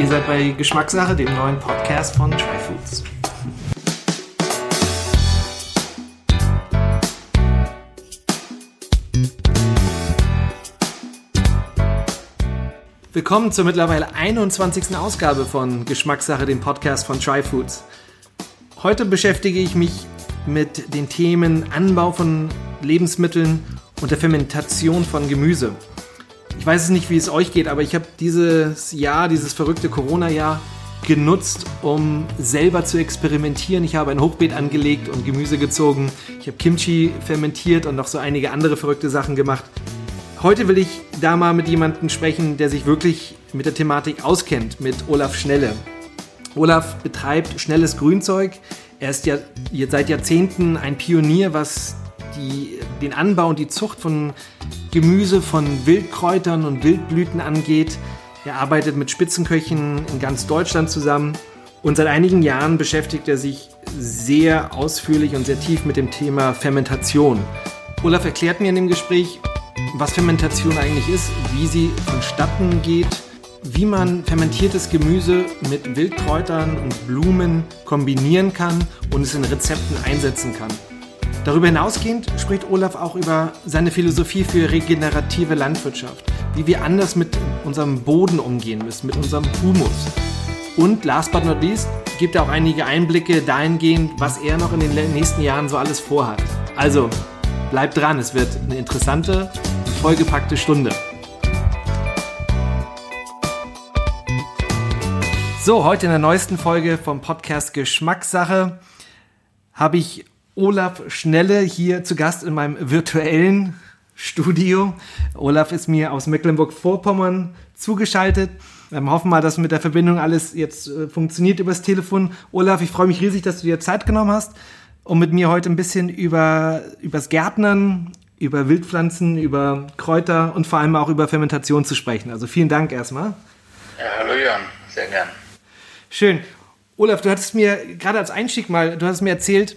Ihr seid bei Geschmackssache, dem neuen Podcast von Tryfoods. Willkommen zur mittlerweile 21. Ausgabe von Geschmackssache, dem Podcast von Tryfoods. Heute beschäftige ich mich mit den Themen Anbau von Lebensmitteln und der Fermentation von Gemüse. Ich weiß es nicht, wie es euch geht, aber ich habe dieses Jahr, dieses verrückte Corona-Jahr genutzt, um selber zu experimentieren. Ich habe ein Hochbeet angelegt und Gemüse gezogen. Ich habe Kimchi fermentiert und noch so einige andere verrückte Sachen gemacht. Heute will ich da mal mit jemandem sprechen, der sich wirklich mit der Thematik auskennt, mit Olaf Schnelle. Olaf betreibt schnelles Grünzeug. Er ist ja seit Jahrzehnten ein Pionier, was die, den Anbau und die Zucht von Gemüse, von Wildkräutern und Wildblüten angeht. Er arbeitet mit Spitzenköchen in ganz Deutschland zusammen und seit einigen Jahren beschäftigt er sich sehr ausführlich und sehr tief mit dem Thema Fermentation. Olaf erklärt mir in dem Gespräch, was Fermentation eigentlich ist, wie sie vonstatten geht, wie man fermentiertes Gemüse mit Wildkräutern und Blumen kombinieren kann und es in Rezepten einsetzen kann. Darüber hinausgehend spricht Olaf auch über seine Philosophie für regenerative Landwirtschaft, wie wir anders mit unserem Boden umgehen müssen, mit unserem Humus. Und last but not least gibt er auch einige Einblicke dahingehend, was er noch in den nächsten Jahren so alles vorhat. Also bleibt dran, es wird eine interessante, vollgepackte Stunde. So, heute in der neuesten Folge vom Podcast Geschmackssache habe ich Olaf Schnelle hier zu Gast in meinem virtuellen Studio. Olaf ist mir aus Mecklenburg-Vorpommern zugeschaltet. Wir hoffen mal, dass mit der Verbindung alles jetzt äh, funktioniert übers Telefon. Olaf, ich freue mich riesig, dass du dir Zeit genommen hast, um mit mir heute ein bisschen über übers Gärtnern, über Wildpflanzen, über Kräuter und vor allem auch über Fermentation zu sprechen. Also vielen Dank erstmal. Ja, hallo Jan, sehr gern. Schön. Olaf, du hattest mir gerade als Einstieg mal, du hast mir erzählt,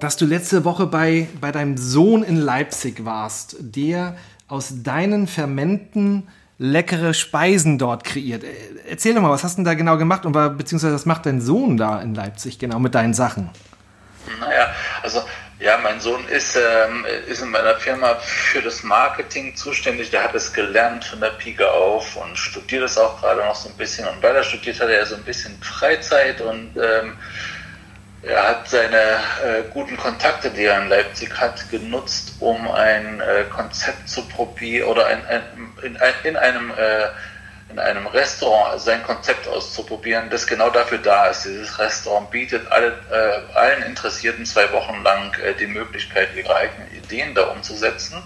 dass du letzte Woche bei, bei deinem Sohn in Leipzig warst, der aus deinen Fermenten leckere Speisen dort kreiert. Erzähl doch mal, was hast du denn da genau gemacht und beziehungsweise was macht dein Sohn da in Leipzig genau mit deinen Sachen? Naja, also ja, mein Sohn ist, ähm, ist in meiner Firma für das Marketing zuständig. Der hat es gelernt von der Pike auf und studiert es auch gerade noch so ein bisschen. Und weil er studiert, hat er so ein bisschen Freizeit und ähm, er hat seine äh, guten Kontakte, die er in Leipzig hat, genutzt, um ein äh, Konzept zu probieren oder ein, ein, in, ein, in, einem, äh, in einem Restaurant sein Konzept auszuprobieren, das genau dafür da ist. Dieses Restaurant bietet alle, äh, allen Interessierten zwei Wochen lang äh, die Möglichkeit, ihre eigenen Ideen da umzusetzen.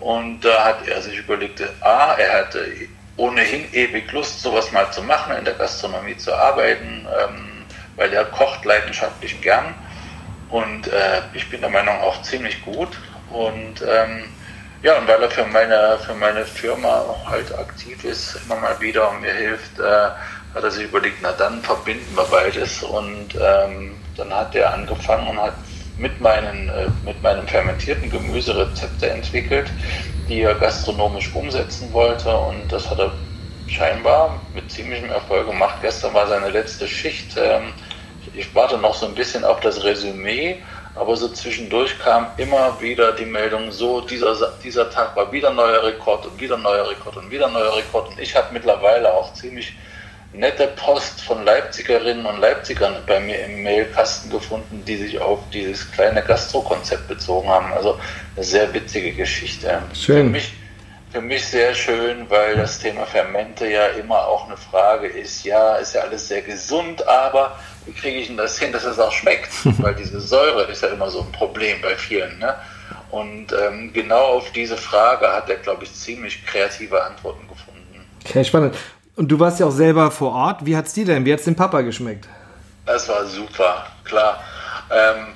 Und da hat er sich überlegt, A, er hatte ohnehin ewig Lust, sowas mal zu machen, in der Gastronomie zu arbeiten. Ähm, weil er kocht leidenschaftlich gern und äh, ich bin der Meinung auch ziemlich gut und ähm, ja, und weil er für meine, für meine Firma halt aktiv ist, immer mal wieder und mir hilft, äh, hat er sich überlegt, na dann verbinden wir beides und ähm, dann hat er angefangen und hat mit, meinen, äh, mit meinem fermentierten Gemüse Rezepte entwickelt, die er gastronomisch umsetzen wollte und das hat er scheinbar mit ziemlichem Erfolg gemacht. Gestern war seine letzte Schicht. Ähm, ich warte noch so ein bisschen auf das Resümee, aber so zwischendurch kam immer wieder die Meldung, so dieser, dieser Tag war wieder neuer Rekord und wieder neuer Rekord und wieder neuer Rekord. Und ich habe mittlerweile auch ziemlich nette Post von Leipzigerinnen und Leipzigern bei mir im Mailkasten gefunden, die sich auf dieses kleine Gastro-Konzept bezogen haben. Also eine sehr witzige Geschichte. Schön. Für mich, für mich sehr schön, weil das Thema Fermente ja immer auch eine Frage ist. Ja, ist ja alles sehr gesund, aber wie kriege ich denn das hin, dass es auch schmeckt? Weil diese Säure ist ja immer so ein Problem bei vielen. Ne? Und ähm, genau auf diese Frage hat er, glaube ich, ziemlich kreative Antworten gefunden. Okay, spannend. Und du warst ja auch selber vor Ort. Wie hat es dir denn? Wie hat es dem Papa geschmeckt? Das war super, klar. Ähm,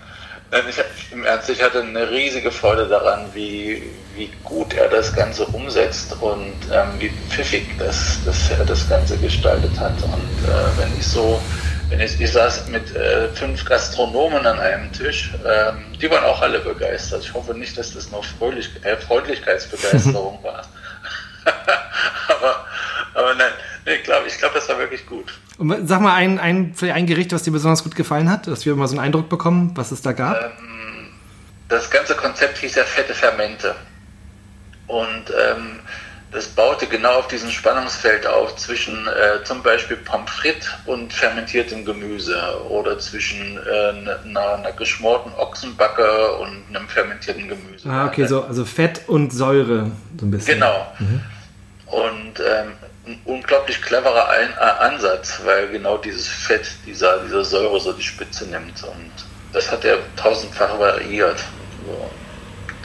ich, Im Ernst, ich hatte eine riesige Freude daran, wie, wie gut er das Ganze umsetzt und ähm, wie pfiffig das, das er das Ganze gestaltet hat. Und äh, wenn ich so wenn ich, ich saß mit äh, fünf Gastronomen an einem Tisch, ähm, die waren auch alle begeistert. Ich hoffe nicht, dass das nur Fröhlich äh, Freundlichkeitsbegeisterung war. aber, aber nein, ich glaube, ich glaub, das war wirklich gut. Und sag mal ein, ein, ein Gericht, was dir besonders gut gefallen hat, dass wir mal so einen Eindruck bekommen, was es da gab. Ähm, das ganze Konzept hieß ja fette Fermente. Und ähm, das baute genau auf diesem Spannungsfeld auf zwischen äh, zum Beispiel Pommes frites und fermentiertem Gemüse oder zwischen äh, einer, einer, geschmorten Ochsenbacke und einem fermentierten Gemüse. Ah, okay, so, also Fett und Säure so ein bisschen. Genau. Mhm. Und ähm, ein unglaublich cleverer ein äh, Ansatz, weil genau dieses Fett, dieser, diese Säure so die Spitze nimmt. Und das hat er tausendfach variiert. So,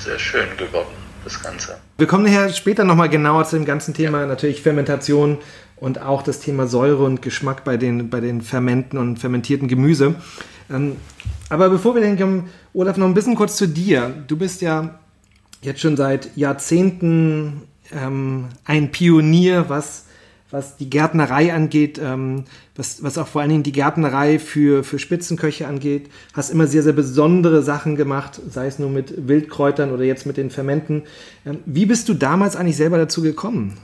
sehr schön geworden das Ganze. Wir kommen nachher später nochmal genauer zu dem ganzen Thema, ja. natürlich Fermentation und auch das Thema Säure und Geschmack bei den, bei den Fermenten und fermentierten Gemüse. Ähm, aber bevor wir dann kommen, Olaf, noch ein bisschen kurz zu dir. Du bist ja jetzt schon seit Jahrzehnten ähm, ein Pionier, was was die Gärtnerei angeht, ähm, was, was auch vor allen Dingen die Gärtnerei für, für Spitzenköche angeht. Hast immer sehr, sehr besondere Sachen gemacht, sei es nur mit Wildkräutern oder jetzt mit den Fermenten. Ähm, wie bist du damals eigentlich selber dazu gekommen?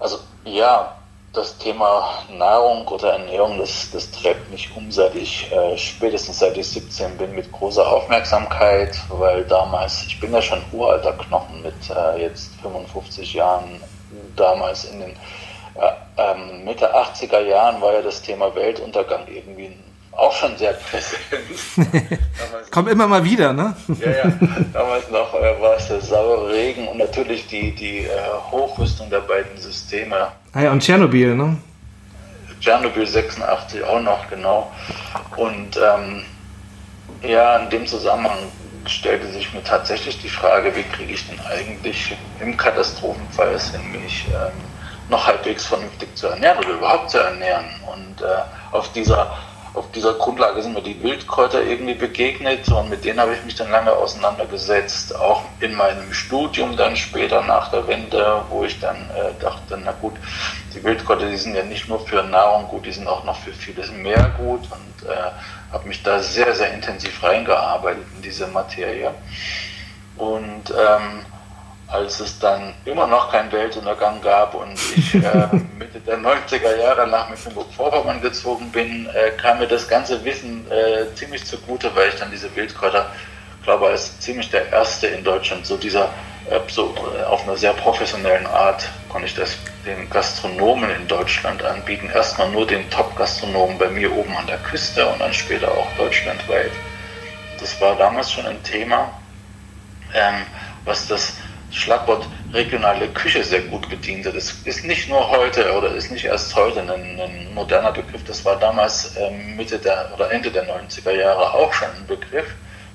Also ja, das Thema Nahrung oder Ernährung, das, das treibt mich um, seit ich äh, spätestens seit ich 17 bin mit großer Aufmerksamkeit, weil damals, ich bin ja schon uralter Knochen mit äh, jetzt 55 Jahren, damals in den ähm, Mitte 80er Jahren war ja das Thema Weltuntergang irgendwie auch schon sehr präsent. Kommt immer mal wieder, ne? ja, ja. Damals noch äh, war es der saure Regen und natürlich die, die äh, Hochrüstung der beiden Systeme. Ah ja, und Tschernobyl, ne? Tschernobyl 86 auch noch, genau. Und ähm, ja, in dem Zusammenhang stellte sich mir tatsächlich die Frage, wie kriege ich denn eigentlich im Katastrophenfall es hin, mich ähm, noch halbwegs vernünftig zu ernähren oder überhaupt zu ernähren. Und äh, auf dieser auf dieser Grundlage sind mir die Wildkräuter irgendwie begegnet und mit denen habe ich mich dann lange auseinandergesetzt, auch in meinem Studium dann später nach der Wende, wo ich dann äh, dachte, na gut, die Wildkräuter, die sind ja nicht nur für Nahrung gut, die sind auch noch für vieles mehr gut und äh, habe mich da sehr, sehr intensiv reingearbeitet in diese Materie. Und ähm, als es dann immer noch keinen Weltuntergang gab und ich äh, Mitte der 90er Jahre nach Mecklenburg-Vorpommern gezogen bin, äh, kam mir das ganze Wissen äh, ziemlich zugute, weil ich dann diese Wildkräuter, glaube als ziemlich der erste in Deutschland, so dieser, äh, so äh, auf einer sehr professionellen Art, konnte ich das den Gastronomen in Deutschland anbieten. Erstmal nur den Top-Gastronomen bei mir oben an der Küste und dann später auch deutschlandweit. Das war damals schon ein Thema, ähm, was das Schlagwort regionale Küche sehr gut bediente. Das ist nicht nur heute oder ist nicht erst heute ein, ein moderner Begriff. Das war damals ähm, Mitte der oder Ende der 90er Jahre auch schon ein Begriff.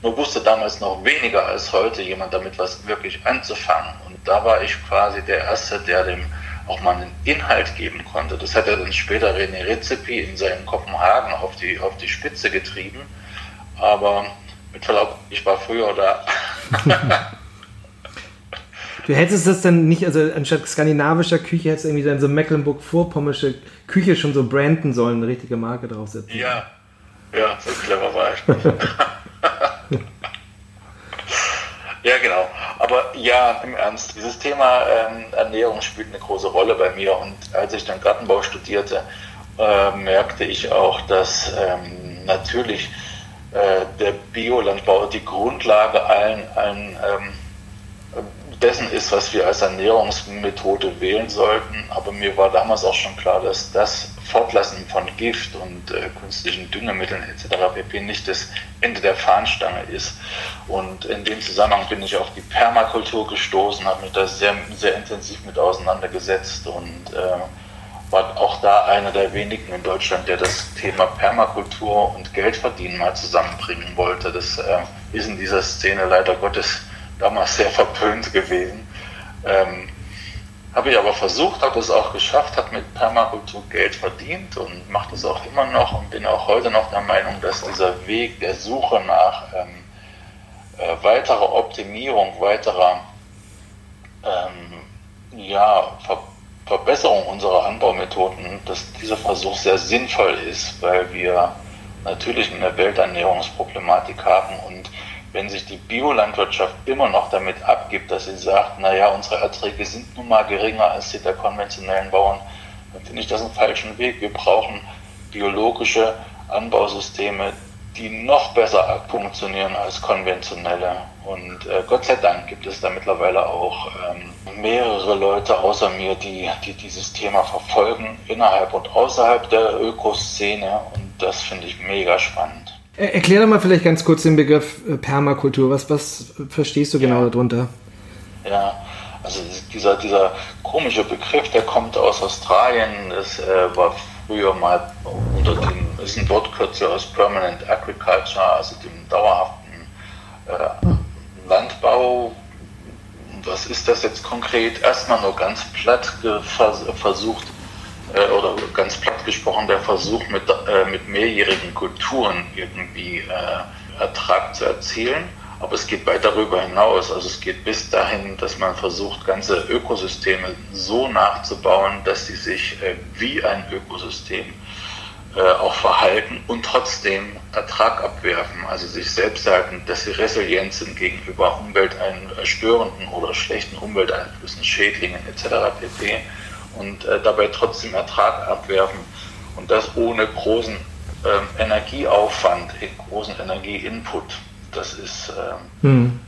Nur wusste damals noch weniger als heute jemand damit was wirklich anzufangen. Und da war ich quasi der Erste, der dem auch mal einen Inhalt geben konnte. Das hat er dann später René Rezepi in seinem Kopenhagen auf die, auf die Spitze getrieben. Aber mit Verlaub, ich war früher da. Du hättest das dann nicht, also anstatt skandinavischer Küche hättest du irgendwie dann so Mecklenburg-Vorpommersche Küche schon so branden sollen, eine richtige Marke draufsetzen. Ja, ja, so clever war ich. ja, genau. Aber ja, im Ernst, dieses Thema ähm, Ernährung spielt eine große Rolle bei mir. Und als ich dann Gartenbau studierte, äh, merkte ich auch, dass ähm, natürlich äh, der Biolandbau die Grundlage allen, allen ähm, dessen ist, was wir als Ernährungsmethode wählen sollten. Aber mir war damals auch schon klar, dass das Fortlassen von Gift und äh, künstlichen Düngemitteln etc. pp. nicht das Ende der Fahnenstange ist. Und in dem Zusammenhang bin ich auf die Permakultur gestoßen, habe mich da sehr, sehr intensiv mit auseinandergesetzt und äh, war auch da einer der wenigen in Deutschland, der das Thema Permakultur und Geldverdienen mal zusammenbringen wollte. Das äh, ist in dieser Szene leider Gottes damals sehr verpönt gewesen. Ähm, habe ich aber versucht, habe es auch geschafft, habe mit Permakultur Geld verdient und mache das auch immer noch und bin auch heute noch der Meinung, dass dieser Weg der Suche nach ähm, äh, weiterer Optimierung, weiterer ähm, ja, Ver Verbesserung unserer Anbaumethoden, dass dieser Versuch sehr sinnvoll ist, weil wir natürlich eine Welternährungsproblematik haben und wenn sich die Biolandwirtschaft immer noch damit abgibt, dass sie sagt, naja, unsere Erträge sind nun mal geringer als die der konventionellen Bauern, dann finde ich das einen falschen Weg. Wir brauchen biologische Anbausysteme, die noch besser funktionieren als konventionelle. Und äh, Gott sei Dank gibt es da mittlerweile auch ähm, mehrere Leute außer mir, die, die dieses Thema verfolgen, innerhalb und außerhalb der Ökoszene. Und das finde ich mega spannend. Erklär doch mal vielleicht ganz kurz den Begriff äh, Permakultur. Was, was verstehst du genau ja. darunter? Ja, also dieser, dieser komische Begriff, der kommt aus Australien. Das äh, war früher mal unter dem, ist ein Wortkürzel aus Permanent Agriculture, also dem dauerhaften äh, Landbau. Was ist das jetzt konkret? Erstmal nur ganz platt versucht, äh, oder ganz platt gesprochen, der Versuch mit, äh, mit mehrjährigen Kulturen irgendwie äh, Ertrag zu erzielen. Aber es geht weit darüber hinaus. Also es geht bis dahin, dass man versucht, ganze Ökosysteme so nachzubauen, dass sie sich äh, wie ein Ökosystem äh, auch verhalten und trotzdem Ertrag abwerfen, also sich selbst sagen, dass sie resilient sind gegenüber umweltstörenden oder schlechten Umwelteinflüssen, Schädlingen etc. pp. Und äh, dabei trotzdem Ertrag abwerfen und das ohne großen ähm, Energieaufwand, großen Energieinput das ist. Ähm, hm.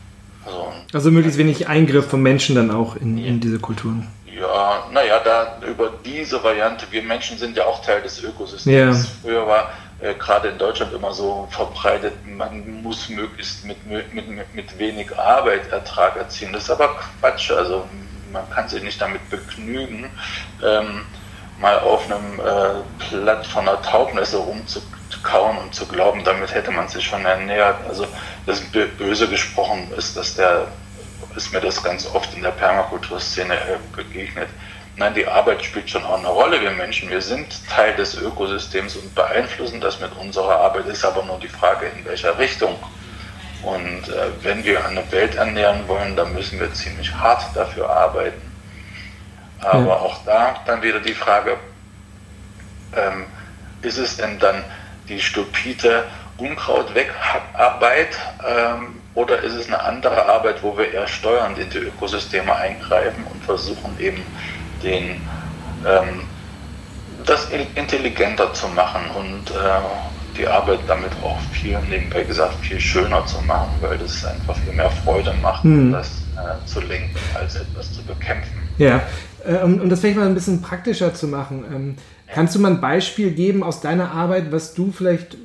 also, also möglichst wenig Eingriff vom Menschen dann auch in, ja. in diese Kulturen. Ja, naja, da über diese Variante, wir Menschen sind ja auch Teil des Ökosystems. Ja. Früher war äh, gerade in Deutschland immer so verbreitet, man muss möglichst mit, mit, mit, mit wenig Arbeit Ertrag erzielen. Das ist aber Quatsch. Also man kann sich nicht damit begnügen, ähm, mal auf einem äh, Blatt von einer Taubnesse rumzugehen kauen und zu glauben, damit hätte man sich schon ernährt. Also das böse gesprochen ist, dass der ist mir das ganz oft in der Permakulturszene äh, begegnet. Nein, die Arbeit spielt schon auch eine Rolle. Wir Menschen, wir sind Teil des Ökosystems und beeinflussen das mit unserer Arbeit. Ist aber nur die Frage, in welcher Richtung. Und äh, wenn wir eine Welt ernähren wollen, dann müssen wir ziemlich hart dafür arbeiten. Aber ja. auch da dann wieder die Frage, ähm, ist es denn dann die stupide Unkrautwegarbeit ähm, oder ist es eine andere Arbeit, wo wir eher steuernd in die Ökosysteme eingreifen und versuchen eben den, ähm, das intelligenter zu machen und äh, die Arbeit damit auch viel, nebenbei gesagt, viel schöner zu machen, weil das einfach viel mehr Freude macht, hm. das äh, zu lenken, als etwas zu bekämpfen. Ja, äh, um, das vielleicht mal ein bisschen praktischer zu machen. Ähm, Kannst du mal ein Beispiel geben aus deiner Arbeit, was du vielleicht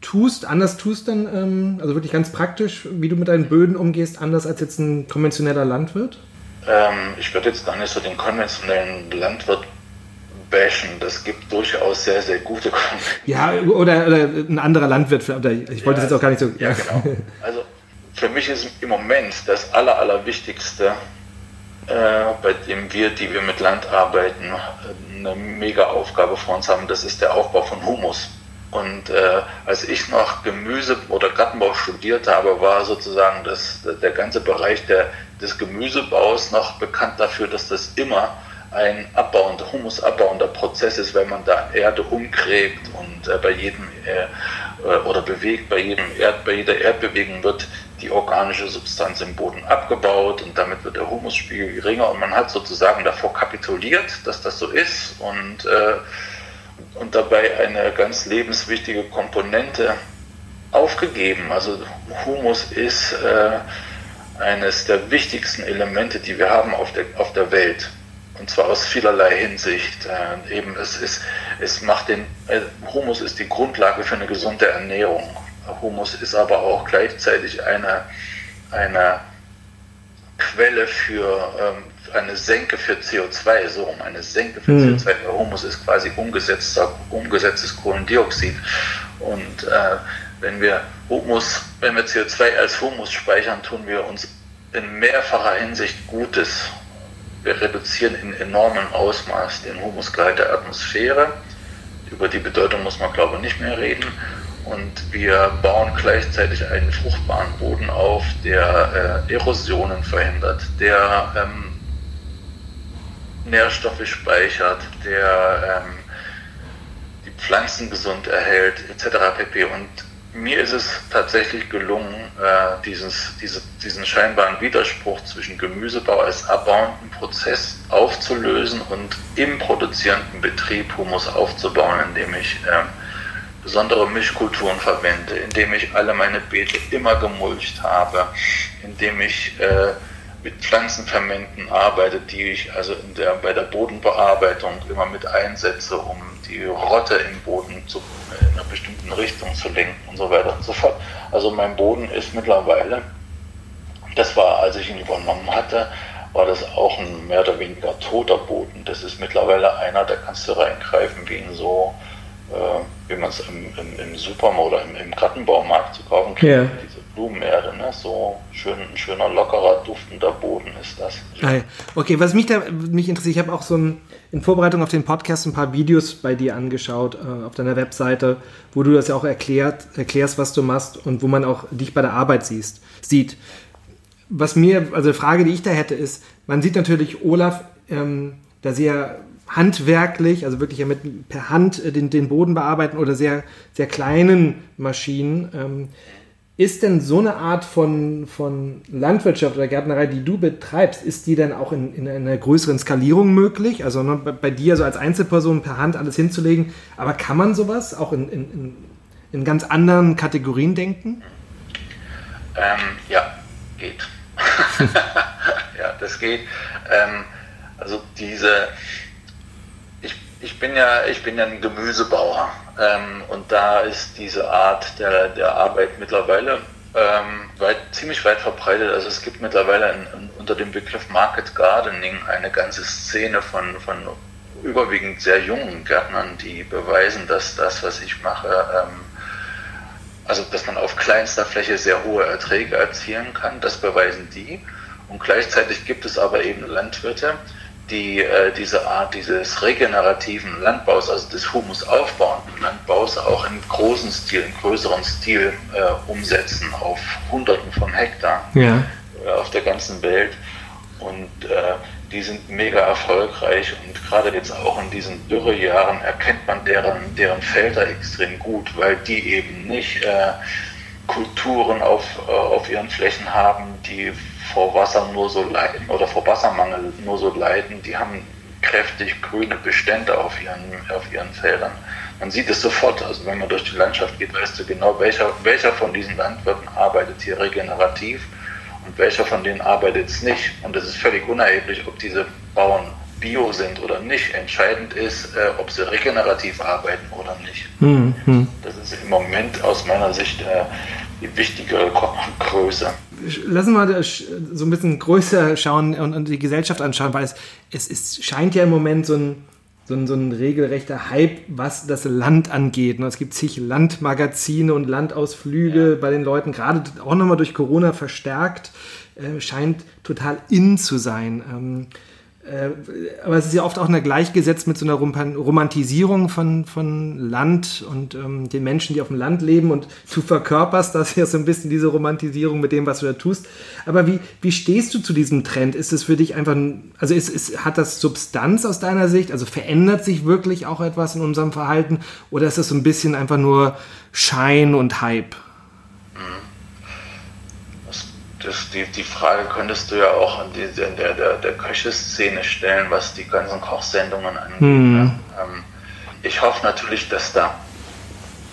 tust, anders tust dann, ähm, also wirklich ganz praktisch, wie du mit deinen Böden umgehst, anders als jetzt ein konventioneller Landwirt? Ähm, ich würde jetzt gar nicht so den konventionellen Landwirt bashen. Das gibt durchaus sehr, sehr gute Ja, oder, oder ein anderer Landwirt. ich wollte ja, das jetzt auch gar nicht so. Ja, genau. Also für mich ist im Moment das Aller, Allerwichtigste, äh, bei dem wir, die wir mit Land arbeiten, eine mega Aufgabe vor uns haben. Das ist der Aufbau von Humus. Und äh, als ich noch Gemüse oder Gartenbau studiert habe, war sozusagen das, der ganze Bereich der, des Gemüsebaus noch bekannt dafür, dass das immer ein abbauender, humusabbauender Prozess ist, weil man da Erde umgräbt und äh, bei jedem äh, äh, oder bewegt, bei, jedem Erd, bei jeder Erdbewegung wird die organische Substanz im Boden abgebaut und damit wird der Humusspiegel geringer und man hat sozusagen davor kapituliert, dass das so ist und, äh, und dabei eine ganz lebenswichtige Komponente aufgegeben. Also Humus ist äh, eines der wichtigsten Elemente, die wir haben auf der, auf der Welt. Und zwar aus vielerlei Hinsicht. Äh, eben es, ist, es macht den, äh, Humus ist die Grundlage für eine gesunde Ernährung. Humus ist aber auch gleichzeitig eine, eine Quelle für ähm, eine Senke für CO2, so um eine Senke für mhm. CO2. Humus ist quasi umgesetzter, umgesetztes Kohlendioxid. Und äh, wenn wir Humus, wenn wir CO2 als Humus speichern, tun wir uns in mehrfacher Hinsicht Gutes. Wir reduzieren in enormem Ausmaß den Humusgehalt der Atmosphäre. Über die Bedeutung muss man, glaube ich, nicht mehr reden und wir bauen gleichzeitig einen fruchtbaren Boden auf, der äh, Erosionen verhindert, der ähm, Nährstoffe speichert, der ähm, die Pflanzen gesund erhält, etc. pp. Und mir ist es tatsächlich gelungen, äh, dieses, diese, diesen scheinbaren Widerspruch zwischen Gemüsebau als abbauenden Prozess aufzulösen und im produzierenden Betrieb Humus aufzubauen, indem ich äh, besondere Mischkulturen verwende, indem ich alle meine Beete immer gemulcht habe, indem ich äh, mit Pflanzenfermenten arbeite, die ich also in der, bei der Bodenbearbeitung immer mit einsetze, um die Rotte im Boden zu, in einer bestimmten Richtung zu lenken und so weiter und so fort. Also mein Boden ist mittlerweile, das war, als ich ihn übernommen hatte, war das auch ein mehr oder weniger toter Boden. Das ist mittlerweile einer, da kannst du reingreifen wie in so äh, wie man es im, im, im, Supermarkt oder im, im Gartenbaumarkt zu kaufen kriegt, yeah. Blumenerde, ne? so schön, ein schöner, lockerer, duftender Boden ist das. Okay, was mich da mich interessiert, ich habe auch so ein, in Vorbereitung auf den Podcast ein paar Videos bei dir angeschaut äh, auf deiner Webseite, wo du das ja auch erklärt, erklärst, was du machst und wo man auch dich bei der Arbeit siehst, sieht. Was mir, also die Frage, die ich da hätte, ist, man sieht natürlich Olaf ähm, da sehr handwerklich, also wirklich ja mit per Hand äh, den, den Boden bearbeiten oder sehr, sehr kleinen Maschinen. Ähm, ist denn so eine Art von, von Landwirtschaft oder Gärtnerei, die du betreibst, ist die denn auch in, in einer größeren Skalierung möglich? Also ne, bei, bei, dir so als Einzelperson per Hand alles hinzulegen, aber kann man sowas auch in, in, in ganz anderen Kategorien denken? Ähm, ja, geht. ja, das geht. Ähm, also diese ich bin ja, ich bin ja ein Gemüsebauer ähm, und da ist diese Art der, der Arbeit mittlerweile ähm, weit, ziemlich weit verbreitet. Also es gibt mittlerweile in, in, unter dem Begriff Market Gardening eine ganze Szene von, von überwiegend sehr jungen Gärtnern, die beweisen, dass das, was ich mache, ähm, also dass man auf kleinster Fläche sehr hohe Erträge erzielen kann. Das beweisen die. Und gleichzeitig gibt es aber eben Landwirte, die äh, diese Art dieses regenerativen Landbaus, also des Humus aufbauenden Landbaus, auch im großen Stil, im größeren Stil äh, umsetzen, auf Hunderten von Hektar ja. äh, auf der ganzen Welt. Und äh, die sind mega erfolgreich und gerade jetzt auch in diesen Dürrejahren erkennt man deren, deren Felder extrem gut, weil die eben nicht äh, Kulturen auf, äh, auf ihren Flächen haben, die vor Wasser nur so leiden oder vor Wassermangel nur so leiden, die haben kräftig grüne Bestände auf ihren, auf ihren Feldern. Man sieht es sofort, also wenn man durch die Landschaft geht, weißt du genau, welcher, welcher von diesen Landwirten arbeitet hier regenerativ und welcher von denen arbeitet es nicht. Und es ist völlig unerheblich, ob diese Bauern bio sind oder nicht. Entscheidend ist, äh, ob sie regenerativ arbeiten oder nicht. Mhm. Das ist im Moment aus meiner Sicht äh, die wichtige Größe. Lassen wir mal so ein bisschen größer schauen und, und die Gesellschaft anschauen, weil es, es ist, scheint ja im Moment so ein, so ein, so ein regelrechter Hype, was das Land angeht. Es gibt zig Landmagazine und Landausflüge ja. bei den Leuten, gerade auch nochmal durch Corona verstärkt, äh, scheint total in zu sein. Ähm, äh, aber es ist ja oft auch eine gleichgesetzt mit so einer Romantisierung von, von Land und ähm, den Menschen, die auf dem Land leben und du verkörperst das ja so ein bisschen diese Romantisierung mit dem, was du da tust. Aber wie, wie stehst du zu diesem Trend? Ist es für dich einfach, also ist, ist, hat das Substanz aus deiner Sicht? Also verändert sich wirklich auch etwas in unserem Verhalten oder ist das so ein bisschen einfach nur Schein und Hype? Das, die, die Frage könntest du ja auch in, die, in der, der, der Köcheszene stellen, was die ganzen Kochsendungen angeht. Mhm. Ähm, ich hoffe natürlich, dass da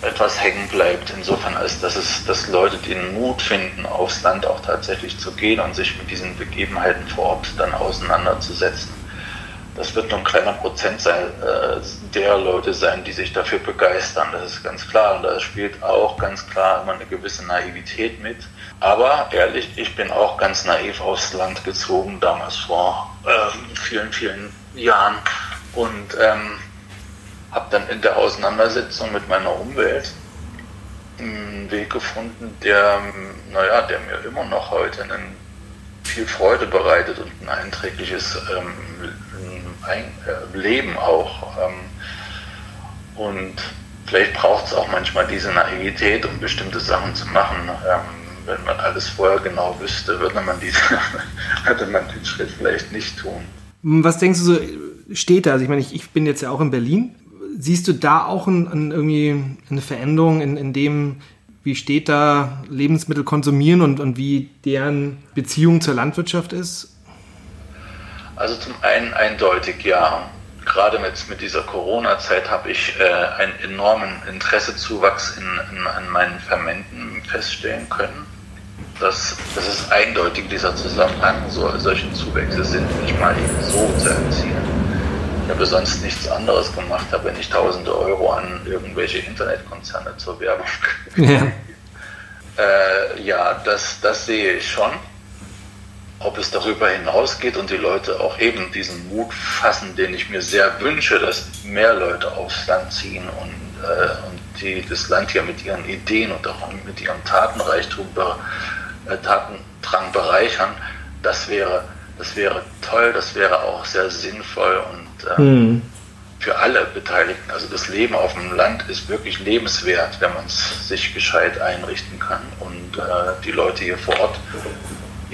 etwas hängen bleibt, insofern als dass es, dass Leute den Mut finden, aufs Land auch tatsächlich zu gehen und sich mit diesen Begebenheiten vor Ort dann auseinanderzusetzen. Das wird nur ein kleiner Prozent sein, äh, der Leute sein, die sich dafür begeistern. Das ist ganz klar. Und da spielt auch ganz klar immer eine gewisse Naivität mit. Aber ehrlich, ich bin auch ganz naiv aufs Land gezogen, damals vor ähm, vielen, vielen Jahren. Und ähm, habe dann in der Auseinandersetzung mit meiner Umwelt einen Weg gefunden, der, naja, der mir immer noch heute einen viel Freude bereitet und ein einträgliches ähm, äh, Leben auch. Ähm, und vielleicht braucht es auch manchmal diese Naivität, um bestimmte Sachen zu machen. Ähm, wenn man alles vorher genau wüsste, würde man, diese, würde man den Schritt vielleicht nicht tun. Was denkst du so, steht da? Also ich meine, ich, ich bin jetzt ja auch in Berlin. Siehst du da auch ein, ein, irgendwie eine Veränderung in, in dem, wie steht da Lebensmittel konsumieren und, und wie deren Beziehung zur Landwirtschaft ist? Also zum einen eindeutig ja. Gerade mit, mit dieser Corona-Zeit habe ich äh, einen enormen Interessezuwachs in, in, an meinen Fermenten feststellen können. Das, das ist eindeutig dieser Zusammenhang. So, solche Zuwächse sind nicht mal eben so zu erzielen. Ich habe sonst nichts anderes gemacht, habe nicht tausende Euro an irgendwelche Internetkonzerne zur Werbung. Ja, äh, ja das, das sehe ich schon. Ob es darüber hinausgeht und die Leute auch eben diesen Mut fassen, den ich mir sehr wünsche, dass mehr Leute aufs Land ziehen und, äh, und die das Land hier mit ihren Ideen und auch mit ihrem Tatenreichtum, äh, Tatendrang bereichern, das wäre, das wäre toll, das wäre auch sehr sinnvoll und äh, mhm. für alle Beteiligten. Also das Leben auf dem Land ist wirklich lebenswert, wenn man es sich gescheit einrichten kann und äh, die Leute hier vor Ort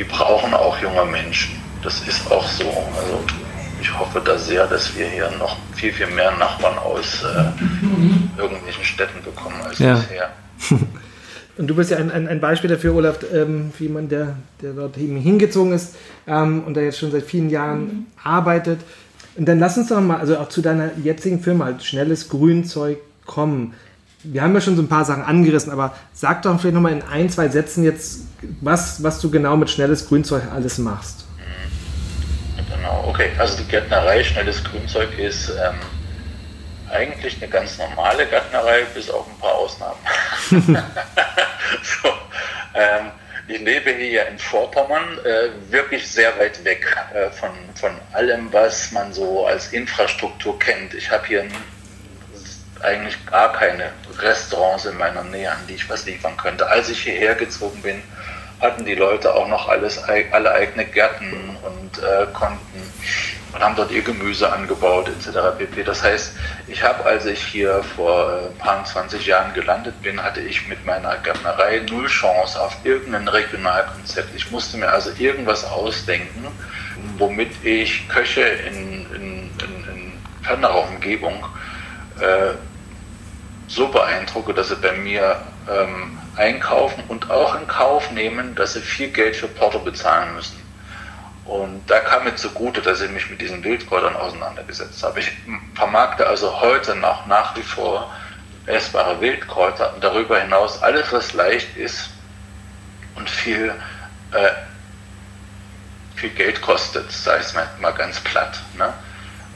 die brauchen auch junge Menschen. Das ist auch so. Also ich hoffe da sehr, dass wir hier noch viel, viel mehr Nachbarn aus äh, irgendwelchen Städten bekommen als ja. bisher. Und du bist ja ein, ein, ein Beispiel dafür, Olaf, ähm, wie man der, der dort eben hingezogen ist ähm, und da jetzt schon seit vielen Jahren mhm. arbeitet. Und dann lass uns doch mal, also auch zu deiner jetzigen Firma, halt schnelles Grünzeug kommen wir haben ja schon so ein paar Sachen angerissen, aber sag doch vielleicht nochmal in ein, zwei Sätzen jetzt, was, was du genau mit schnelles Grünzeug alles machst. Genau, okay. Also die Gärtnerei schnelles Grünzeug ist ähm, eigentlich eine ganz normale Gärtnerei, bis auf ein paar Ausnahmen. so, ähm, ich lebe hier in Vorpommern, äh, wirklich sehr weit weg äh, von, von allem, was man so als Infrastruktur kennt. Ich habe hier ein eigentlich gar keine Restaurants in meiner Nähe, an die ich was liefern könnte. Als ich hierher gezogen bin, hatten die Leute auch noch alles, alle eigene Gärten und äh, konnten und haben dort ihr Gemüse angebaut etc. pp. Das heißt, ich habe, als ich hier vor äh, ein paar 20 Jahren gelandet bin, hatte ich mit meiner Gärtnerei null Chance auf irgendein Regionalkonzept. Ich musste mir also irgendwas ausdenken, womit ich Köche in, in, in, in fernerer Umgebung äh, so beeindrucke, dass sie bei mir ähm, einkaufen und auch in Kauf nehmen, dass sie viel Geld für Porto bezahlen müssen. Und da kam mir zugute, dass ich mich mit diesen Wildkräutern auseinandergesetzt habe. Ich vermarkte also heute noch nach wie vor essbare Wildkräuter und darüber hinaus alles, was leicht ist und viel, äh, viel Geld kostet, ich es mal ganz platt. Ne?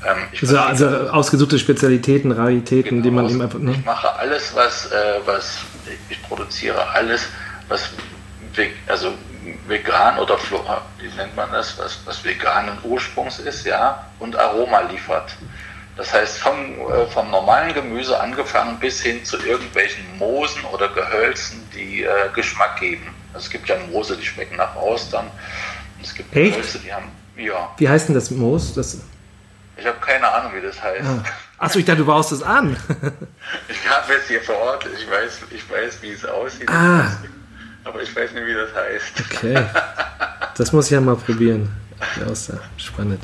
Ähm, also, also, ausgesuchte Spezialitäten, Raritäten, genau, die man eben einfach. Ne? Ich mache alles, was, äh, was ich produziere, alles, was also vegan oder wie nennt man das, was, was veganen Ursprungs ist, ja, und Aroma liefert. Das heißt, vom, äh, vom normalen Gemüse angefangen bis hin zu irgendwelchen Moosen oder Gehölzen, die äh, Geschmack geben. Also es gibt ja Moose, die schmecken nach Austern. Es gibt Echt? Gehölze, die haben. Ja. Wie heißt denn das Moos? Das ich habe keine Ahnung, wie das heißt. Ah. Achso, ich dachte, du baust es an. ich habe jetzt hier vor Ort, ich weiß, ich weiß, wie es aussieht. Ah. Aber ich weiß nicht, wie das heißt. Okay. Das muss ich ja mal probieren. Ja, spannend.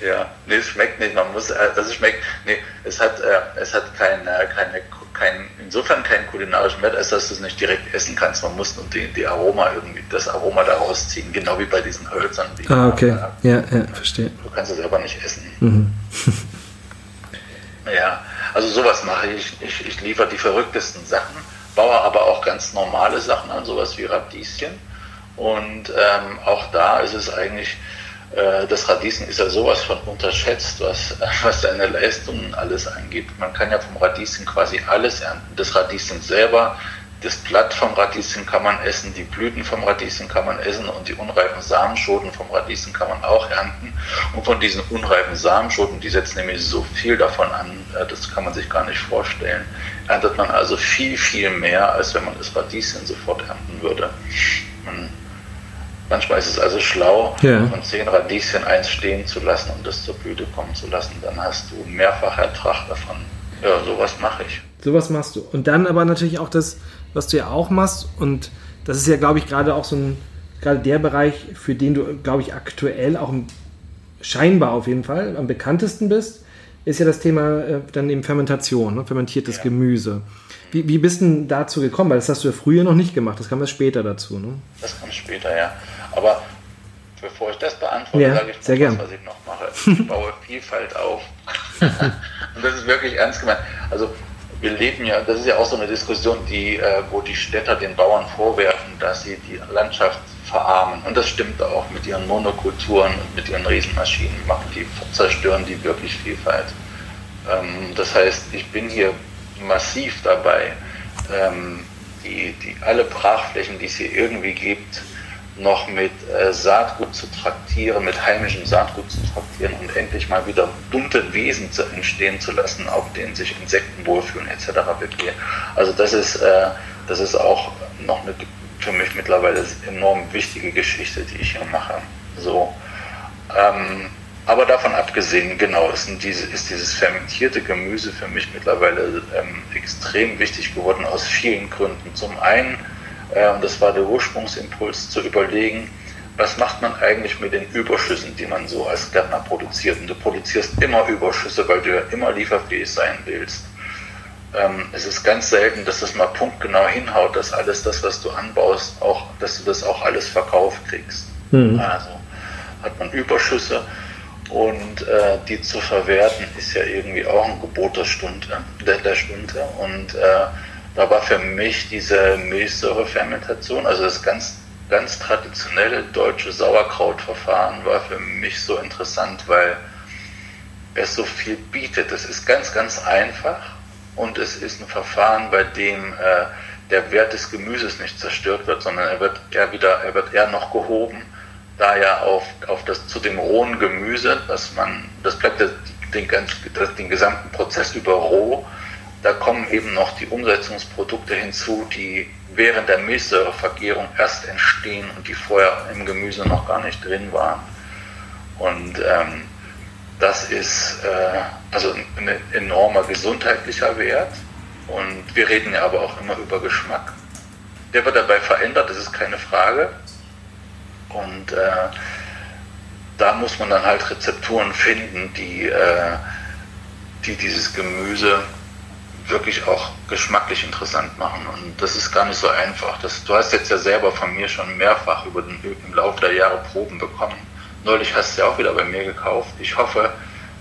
Ja, nee, es schmeckt nicht. Man muss, äh, das schmeckt, nee, es hat, äh, es hat keine, keine, kein, insofern keinen kulinarischen Wert, als dass du es nicht direkt essen kannst. Man muss nur die, die Aroma irgendwie, das Aroma daraus ziehen, genau wie bei diesen Hölzern. Die ah, okay. Ja, ja, verstehe. Du kannst es aber nicht essen. Mhm. ja, also sowas mache ich. Ich, ich liefere die verrücktesten Sachen, baue aber auch ganz normale Sachen an, sowas wie Radieschen. Und ähm, auch da ist es eigentlich, das Radieschen ist ja sowas von unterschätzt, was, was seine Leistungen alles angeht. Man kann ja vom Radieschen quasi alles ernten. Das Radieschen selber, das Blatt vom Radieschen kann man essen, die Blüten vom Radieschen kann man essen und die unreifen Samenschoten vom Radieschen kann man auch ernten. Und von diesen unreifen Samenschoten, die setzen nämlich so viel davon an, äh, das kann man sich gar nicht vorstellen, erntet man also viel, viel mehr, als wenn man das Radieschen sofort ernten würde. Man Manchmal ist es also schlau, ja. von zehn Radieschen eins stehen zu lassen und das zur Blüte kommen zu lassen. Dann hast du mehrfach Ertrag davon. Ja, sowas mache ich. Sowas machst du. Und dann aber natürlich auch das, was du ja auch machst. Und das ist ja, glaube ich, gerade auch so ein, gerade der Bereich, für den du, glaube ich, aktuell auch scheinbar auf jeden Fall am bekanntesten bist. Ist ja das Thema äh, dann eben Fermentation, ne? fermentiertes ja. Gemüse. Wie, wie bist du denn dazu gekommen? Weil das hast du ja früher noch nicht gemacht, das kam erst später dazu. Ne? Das kam später, ja. Aber bevor ich das beantworte, ja, sage ich sehr was, was ich noch mache. Ich baue Vielfalt auf. Und das ist wirklich ernst gemeint. Also wir leben ja, das ist ja auch so eine Diskussion, die, äh, wo die Städter den Bauern vorwerfen, dass sie die Landschaft verarmen. Und das stimmt auch mit ihren Monokulturen und mit ihren Riesenmaschinen, machen die, zerstören die wirklich Vielfalt. Ähm, das heißt, ich bin hier massiv dabei, ähm, die, die, alle Brachflächen, die es hier irgendwie gibt, noch mit äh, Saatgut zu traktieren, mit heimischem Saatgut zu traktieren und endlich mal wieder bunte Wesen zu entstehen zu lassen, auf denen sich Insekten wohlfühlen etc. pp. Also das ist, äh, das ist auch noch eine für mich mittlerweile enorm wichtige Geschichte, die ich hier mache. So. Ähm, aber davon abgesehen, genau, ist, diese, ist dieses fermentierte Gemüse für mich mittlerweile ähm, extrem wichtig geworden aus vielen Gründen. Zum einen, äh, und das war der Ursprungsimpuls, zu überlegen, was macht man eigentlich mit den Überschüssen, die man so als Gärtner produziert? Und du produzierst immer Überschüsse, weil du ja immer lieferfähig sein willst. Ähm, es ist ganz selten, dass das mal punktgenau hinhaut, dass alles das, was du anbaust, auch, dass du das auch alles verkauft kriegst. Mhm. Also hat man Überschüsse und äh, die zu verwerten ist ja irgendwie auch ein Gebot der Stunde. Der, der Stunde. Und äh, da war für mich diese Milchsäurefermentation, also das ganz, ganz traditionelle deutsche Sauerkrautverfahren, war für mich so interessant, weil es so viel bietet. Es ist ganz, ganz einfach und es ist ein Verfahren, bei dem äh, der Wert des Gemüses nicht zerstört wird, sondern er wird eher wieder, er wird eher noch gehoben, da ja auf, auf das zu dem rohen Gemüse, dass man, das bleibt den, ganz, den gesamten Prozess über roh, da kommen eben noch die Umsetzungsprodukte hinzu, die während der Milchsäurevergärung erst entstehen und die vorher im Gemüse noch gar nicht drin waren. Und ähm, das ist äh, also ein enormer gesundheitlicher Wert. Und wir reden ja aber auch immer über Geschmack. Der wird dabei verändert, das ist keine Frage. Und äh, da muss man dann halt Rezepturen finden, die, äh, die dieses Gemüse wirklich auch geschmacklich interessant machen. Und das ist gar nicht so einfach. Das, du hast jetzt ja selber von mir schon mehrfach über den, im Laufe der Jahre Proben bekommen. Neulich hast du ja auch wieder bei mir gekauft. Ich hoffe,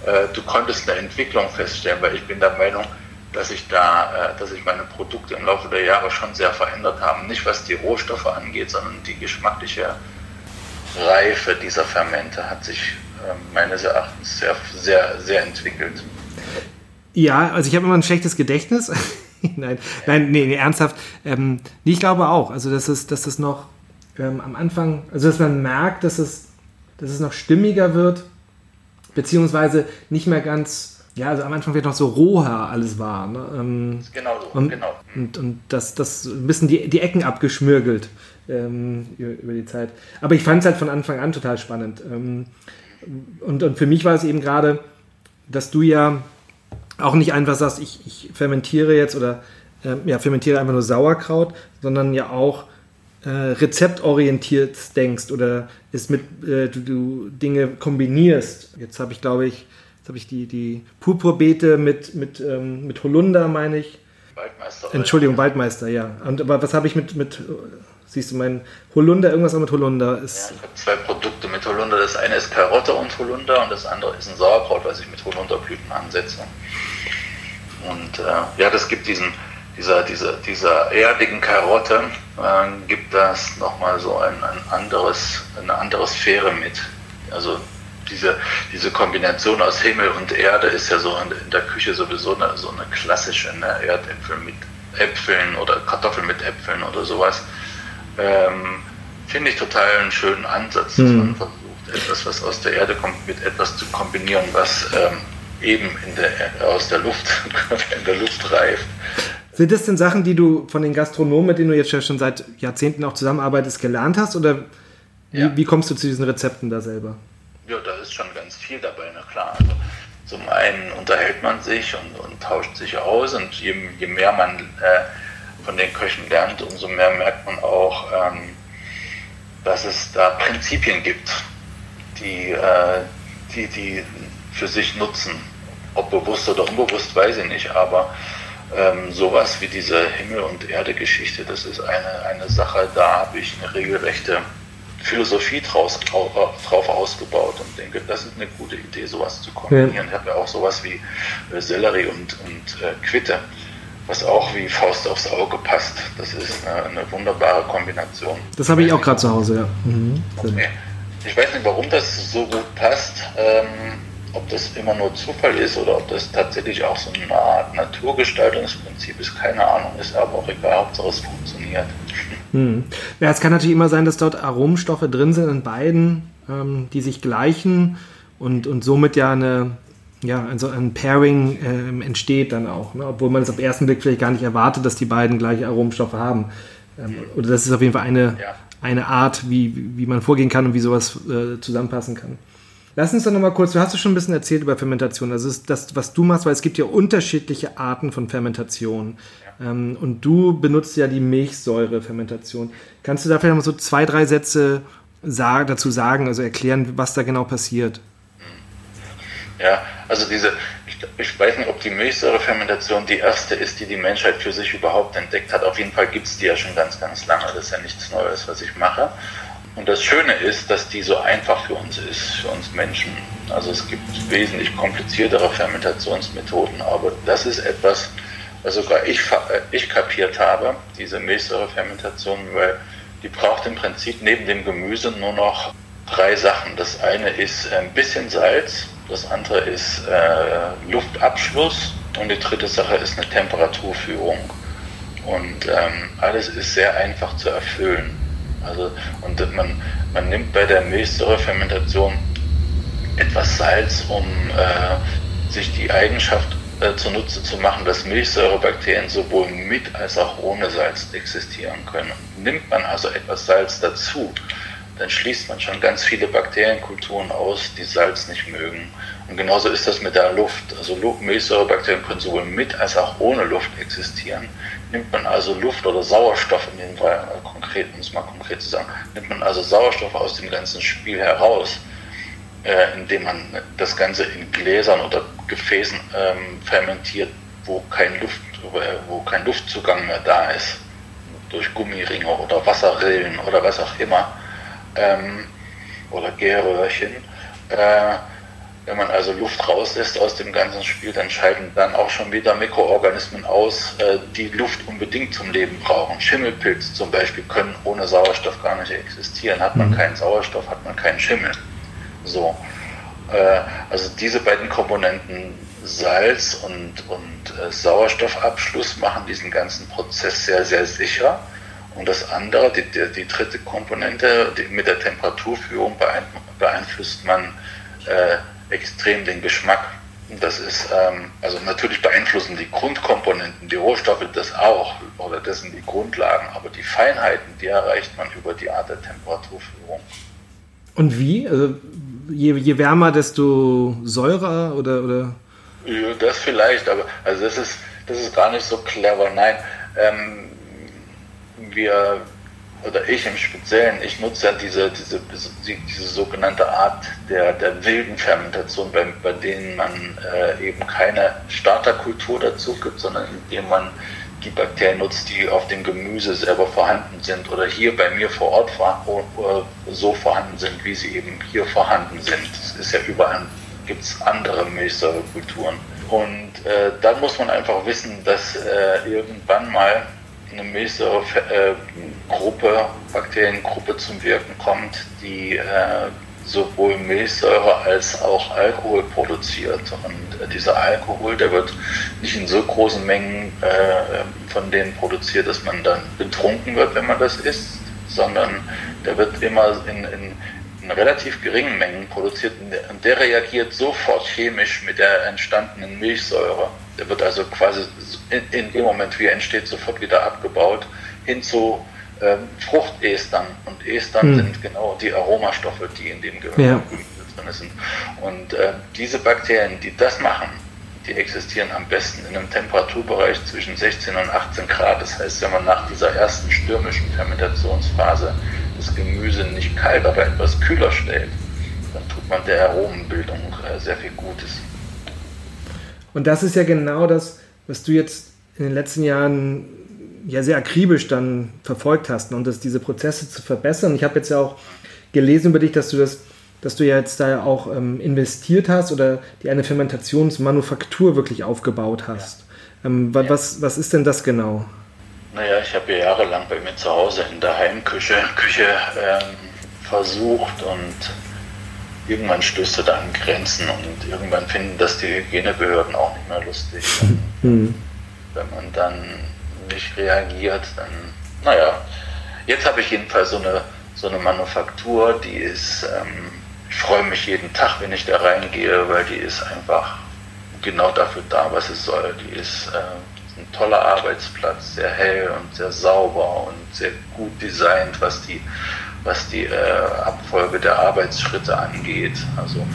äh, du konntest eine Entwicklung feststellen, weil ich bin der Meinung, dass ich da, äh, dass sich meine Produkte im Laufe der Jahre schon sehr verändert haben. Nicht was die Rohstoffe angeht, sondern die geschmackliche Reife dieser Fermente hat sich äh, meines Erachtens sehr, sehr, sehr entwickelt. Ja, also ich habe immer ein schlechtes Gedächtnis. nein, nein, nee, nee ernsthaft. Ähm, ich glaube auch. Also, dass es, dass es noch ähm, am Anfang, also dass man merkt, dass es dass es noch stimmiger wird, beziehungsweise nicht mehr ganz, ja, also am Anfang wird noch so roher alles war. Ne? Ähm, genau so, und, genau. Und, und das, das ein bisschen die, die Ecken abgeschmürgelt ähm, über die Zeit. Aber ich fand es halt von Anfang an total spannend. Ähm, und, und für mich war es eben gerade, dass du ja auch nicht einfach sagst, ich, ich fermentiere jetzt oder äh, ja, fermentiere einfach nur Sauerkraut, sondern ja auch äh, rezeptorientiert denkst oder es mit äh, du, du, Dinge kombinierst. Jetzt habe ich, glaube ich, jetzt habe ich die, die Purpurbeete mit, mit, ähm, mit Holunder, meine ich. Waldmeister. Entschuldigung, Waldmeister, ja. Und aber was habe ich mit, mit siehst du mein Holunder, irgendwas auch mit Holunder ist. Ja, ich habe zwei Produkte mit Holunder. Das eine ist Karotte und Holunder und das andere ist ein Sauerkraut, was ich mit Holunderblüten ansetze. Und äh, ja, das gibt diesen dieser, dieser, dieser erdigen Karotte äh, gibt das nochmal so ein, ein anderes, eine andere Sphäre mit. Also diese, diese Kombination aus Himmel und Erde ist ja so in, der Küche sowieso eine, so eine klassische ne? Erdäpfel mit Äpfeln oder Kartoffeln mit Äpfeln oder sowas. Ähm, Finde ich total einen schönen Ansatz, dass mhm. man versucht, etwas, was aus der Erde kommt, mit etwas zu kombinieren, was ähm, eben in der, aus der Luft, in der Luft reift. Sind das denn Sachen, die du von den Gastronomen, mit denen du jetzt schon seit Jahrzehnten auch zusammenarbeitest, gelernt hast? Oder wie, ja. wie kommst du zu diesen Rezepten da selber? Ja, da ist schon ganz viel dabei, na klar. Also zum einen unterhält man sich und, und tauscht sich aus und je, je mehr man äh, von den Köchen lernt, umso mehr merkt man auch, ähm, dass es da Prinzipien gibt, die, äh, die, die für sich nutzen ob bewusst oder unbewusst, weiß ich nicht, aber ähm, sowas wie diese Himmel- und Erde-Geschichte, das ist eine, eine Sache, da habe ich eine regelrechte Philosophie draus, drauf ausgebaut und denke, das ist eine gute Idee, sowas zu kombinieren. Ich habe ja auch sowas wie äh, Sellerie und, und äh, Quitte, was auch wie Faust aufs Auge passt. Das ist eine, eine wunderbare Kombination. Das habe ich, auch gerade zu Hause, ja. Mhm. Okay. Ich weiß nicht, warum das so gut passt. Ähm, ob das immer nur Zufall ist oder ob das tatsächlich auch so eine Art Naturgestaltungsprinzip ist, keine Ahnung, ist aber auch egal, Hauptsache es funktioniert. Hm. Ja, es kann natürlich immer sein, dass dort Aromenstoffe drin sind in beiden, ähm, die sich gleichen und, und somit ja eine, ja, also ein Pairing äh, entsteht dann auch, ne? obwohl man es auf ersten Blick vielleicht gar nicht erwartet, dass die beiden gleiche Aromenstoffe haben. Ähm, oder das ist auf jeden Fall eine, ja. eine Art, wie, wie man vorgehen kann und wie sowas äh, zusammenpassen kann. Lass uns doch nochmal kurz, du hast ja schon ein bisschen erzählt über Fermentation. Das ist das, was du machst, weil es gibt ja unterschiedliche Arten von Fermentation. Ja. Ähm, und du benutzt ja die Milchsäurefermentation. Kannst du da vielleicht mal so zwei, drei Sätze dazu sagen, also erklären, was da genau passiert? Ja, also diese, ich, ich weiß nicht, ob die Milchsäurefermentation die erste ist, die die Menschheit für sich überhaupt entdeckt hat. Auf jeden Fall gibt es die ja schon ganz, ganz lange. Das ist ja nichts Neues, was ich mache. Und das Schöne ist, dass die so einfach für uns ist, für uns Menschen. Also es gibt wesentlich kompliziertere Fermentationsmethoden, aber das ist etwas, was sogar ich, äh, ich kapiert habe, diese Milchsäurefermentation, weil die braucht im Prinzip neben dem Gemüse nur noch drei Sachen. Das eine ist ein bisschen Salz, das andere ist äh, Luftabschluss und die dritte Sache ist eine Temperaturführung. Und ähm, alles ist sehr einfach zu erfüllen. Also, und man, man nimmt bei der Milchsäurefermentation etwas Salz, um äh, sich die Eigenschaft äh, zunutze zu machen, dass Milchsäurebakterien sowohl mit als auch ohne Salz existieren können. Nimmt man also etwas Salz dazu, dann schließt man schon ganz viele Bakterienkulturen aus, die Salz nicht mögen. Und genauso ist das mit der Luft. Also Milchsäurebakterien können sowohl mit als auch ohne Luft existieren. Nimmt man also Luft oder Sauerstoff, in dem Fall äh, konkret, um es mal konkret zu sagen, nimmt man also Sauerstoff aus dem ganzen Spiel heraus, äh, indem man das Ganze in Gläsern oder Gefäßen ähm, fermentiert, wo kein, Luft, wo kein Luftzugang mehr da ist, durch Gummiringe oder Wasserrillen oder was auch immer, ähm, oder Gärröhrchen. Äh, wenn man also Luft rauslässt aus dem ganzen Spiel, dann scheiden dann auch schon wieder Mikroorganismen aus, äh, die Luft unbedingt zum Leben brauchen. Schimmelpilze zum Beispiel können ohne Sauerstoff gar nicht existieren. Hat man mhm. keinen Sauerstoff, hat man keinen Schimmel. So. Äh, also diese beiden Komponenten Salz und, und äh, Sauerstoffabschluss machen diesen ganzen Prozess sehr, sehr sicher. Und das andere, die, die, die dritte Komponente, die, mit der Temperaturführung beeinflusst man äh, extrem den Geschmack. Das ist, ähm, also natürlich beeinflussen die Grundkomponenten, die Rohstoffe das auch, oder das sind die Grundlagen, aber die Feinheiten, die erreicht man über die Art der Temperaturführung. Und wie? Also je, je wärmer, desto säurer oder, oder? Ja, das vielleicht, aber also das ist, das ist gar nicht so clever. Nein, ähm, wir oder ich im Speziellen, ich nutze ja diese, diese, diese sogenannte Art der, der wilden Fermentation, bei, bei denen man äh, eben keine Starterkultur dazu gibt, sondern indem man die Bakterien nutzt, die auf dem Gemüse selber vorhanden sind oder hier bei mir vor Ort so vorhanden sind, wie sie eben hier vorhanden sind. Es ist ja überall, gibt es andere Milchsäurekulturen. Und äh, dann muss man einfach wissen, dass äh, irgendwann mal eine Milchsäuregruppe, Bakteriengruppe zum Wirken kommt, die äh, sowohl Milchsäure als auch Alkohol produziert. Und äh, dieser Alkohol, der wird nicht in so großen Mengen äh, von denen produziert, dass man dann betrunken wird, wenn man das isst, sondern der wird immer in, in, in relativ geringen Mengen produziert und der reagiert sofort chemisch mit der entstandenen Milchsäure. Der wird also quasi in, in dem Moment, wie er entsteht, sofort wieder abgebaut, hin zu ähm, Fruchtestern. Und Estern hm. sind genau die Aromastoffe, die in dem Gehör ja. drin sind. Und äh, diese Bakterien, die das machen, die existieren am besten in einem Temperaturbereich zwischen 16 und 18 Grad. Das heißt, wenn man nach dieser ersten stürmischen Fermentationsphase das Gemüse nicht kalt, aber etwas kühler stellt, dann tut man der Aromenbildung äh, sehr viel Gutes. Und das ist ja genau das, was du jetzt in den letzten Jahren ja sehr akribisch dann verfolgt hast ne? und das, diese Prozesse zu verbessern. Ich habe jetzt ja auch gelesen über dich, dass du das, dass du ja jetzt da auch ähm, investiert hast oder die eine Fermentationsmanufaktur wirklich aufgebaut hast. Ähm, ja. was, was ist denn das genau? Naja, ich habe jahrelang bei mir zu Hause in der Heimküche Küche, ähm, versucht und irgendwann stößt du da an Grenzen und irgendwann finden das die Hygienebehörden auch nicht mehr lustig. Mhm. Wenn man dann nicht reagiert, dann, naja, jetzt habe ich jedenfalls so eine, so eine Manufaktur, die ist, ähm, ich freue mich jeden Tag, wenn ich da reingehe, weil die ist einfach genau dafür da, was es soll. Die ist äh, ein toller Arbeitsplatz, sehr hell und sehr sauber und sehr gut designt, was die, was die äh, Abfolge der Arbeitsschritte angeht. Also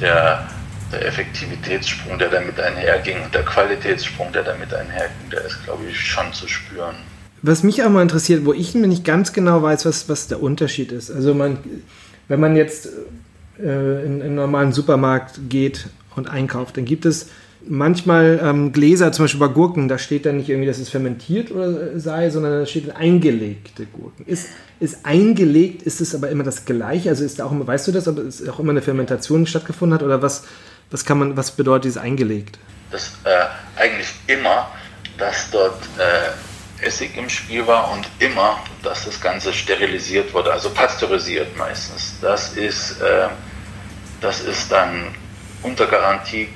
der, der Effektivitätssprung, der damit einherging und der Qualitätssprung, der damit einherging, der ist, glaube ich, schon zu spüren. Was mich auch mal interessiert, wo ich mir nicht ganz genau weiß, was, was der Unterschied ist. Also man, wenn man jetzt äh, in, in einen normalen Supermarkt geht und einkauft, dann gibt es manchmal ähm, Gläser, zum Beispiel bei Gurken, da steht dann nicht irgendwie, dass es fermentiert oder sei, sondern da steht eingelegte Gurken. Ist, ist eingelegt, ist es aber immer das Gleiche? Also ist da auch immer, weißt du das, ob es auch immer eine Fermentation stattgefunden hat oder was, was kann man, was bedeutet dieses eingelegt? Das äh, eigentlich immer, dass dort äh, Essig im Spiel war und immer, dass das Ganze sterilisiert wurde, also pasteurisiert meistens. Das ist, äh, das ist dann unter Garantie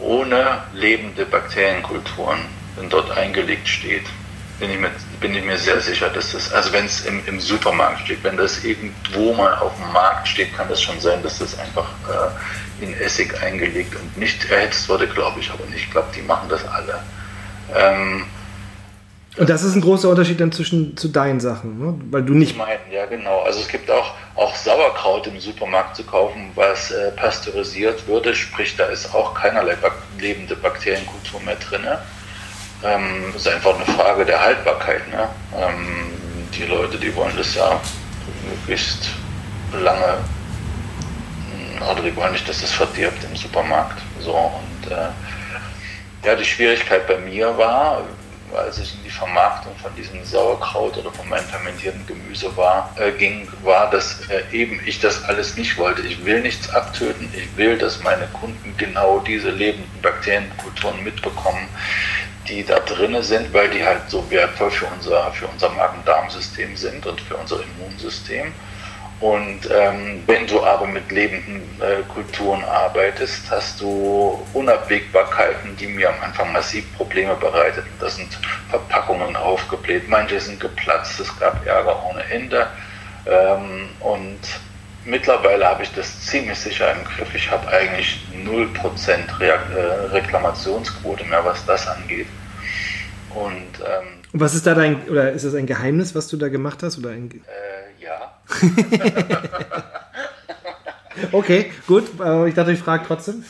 ohne lebende Bakterienkulturen, wenn dort eingelegt steht, bin ich mir, bin ich mir sehr sicher, dass das, also wenn es im, im Supermarkt steht, wenn das irgendwo mal auf dem Markt steht, kann das schon sein, dass das einfach äh, in Essig eingelegt und nicht erhitzt wurde, glaube ich, aber nicht. Ich glaube, die machen das alle. Ähm, und das ist ein großer Unterschied dann zwischen zu deinen Sachen, ne? weil du nicht. Meinen, ja, genau. Also es gibt auch, auch Sauerkraut im Supermarkt zu kaufen, was äh, pasteurisiert würde, sprich, da ist auch keinerlei bak lebende Bakterienkultur mehr drin. Ähm, ist einfach eine Frage der Haltbarkeit. Ne? Ähm, die Leute, die wollen das ja möglichst lange, hm, oder die wollen nicht, dass es verdirbt im Supermarkt. So und äh, ja, die Schwierigkeit bei mir war, als ich in die Vermarktung von diesem Sauerkraut oder von meinem fermentierten Gemüse war, äh, ging, war, dass äh, eben ich das alles nicht wollte. Ich will nichts abtöten. Ich will, dass meine Kunden genau diese lebenden Bakterienkulturen mitbekommen, die da drin sind, weil die halt so wertvoll für unser, für unser Magen-Darm-System sind und für unser Immunsystem. Und ähm, wenn du aber mit lebenden äh, Kulturen arbeitest, hast du Unabwägbarkeiten, die mir am Anfang massiv Probleme bereiteten. Das sind Verpackungen aufgebläht, manche sind geplatzt, es gab Ärger ohne Ende. Ähm, und mittlerweile habe ich das ziemlich sicher im Griff. Ich habe eigentlich 0% Re äh, Reklamationsquote mehr, was das angeht. Und ähm, was ist da dein, oder ist das ein Geheimnis, was du da gemacht hast? Oder ein, äh, ja. okay, gut. Ich dachte, ich frage trotzdem.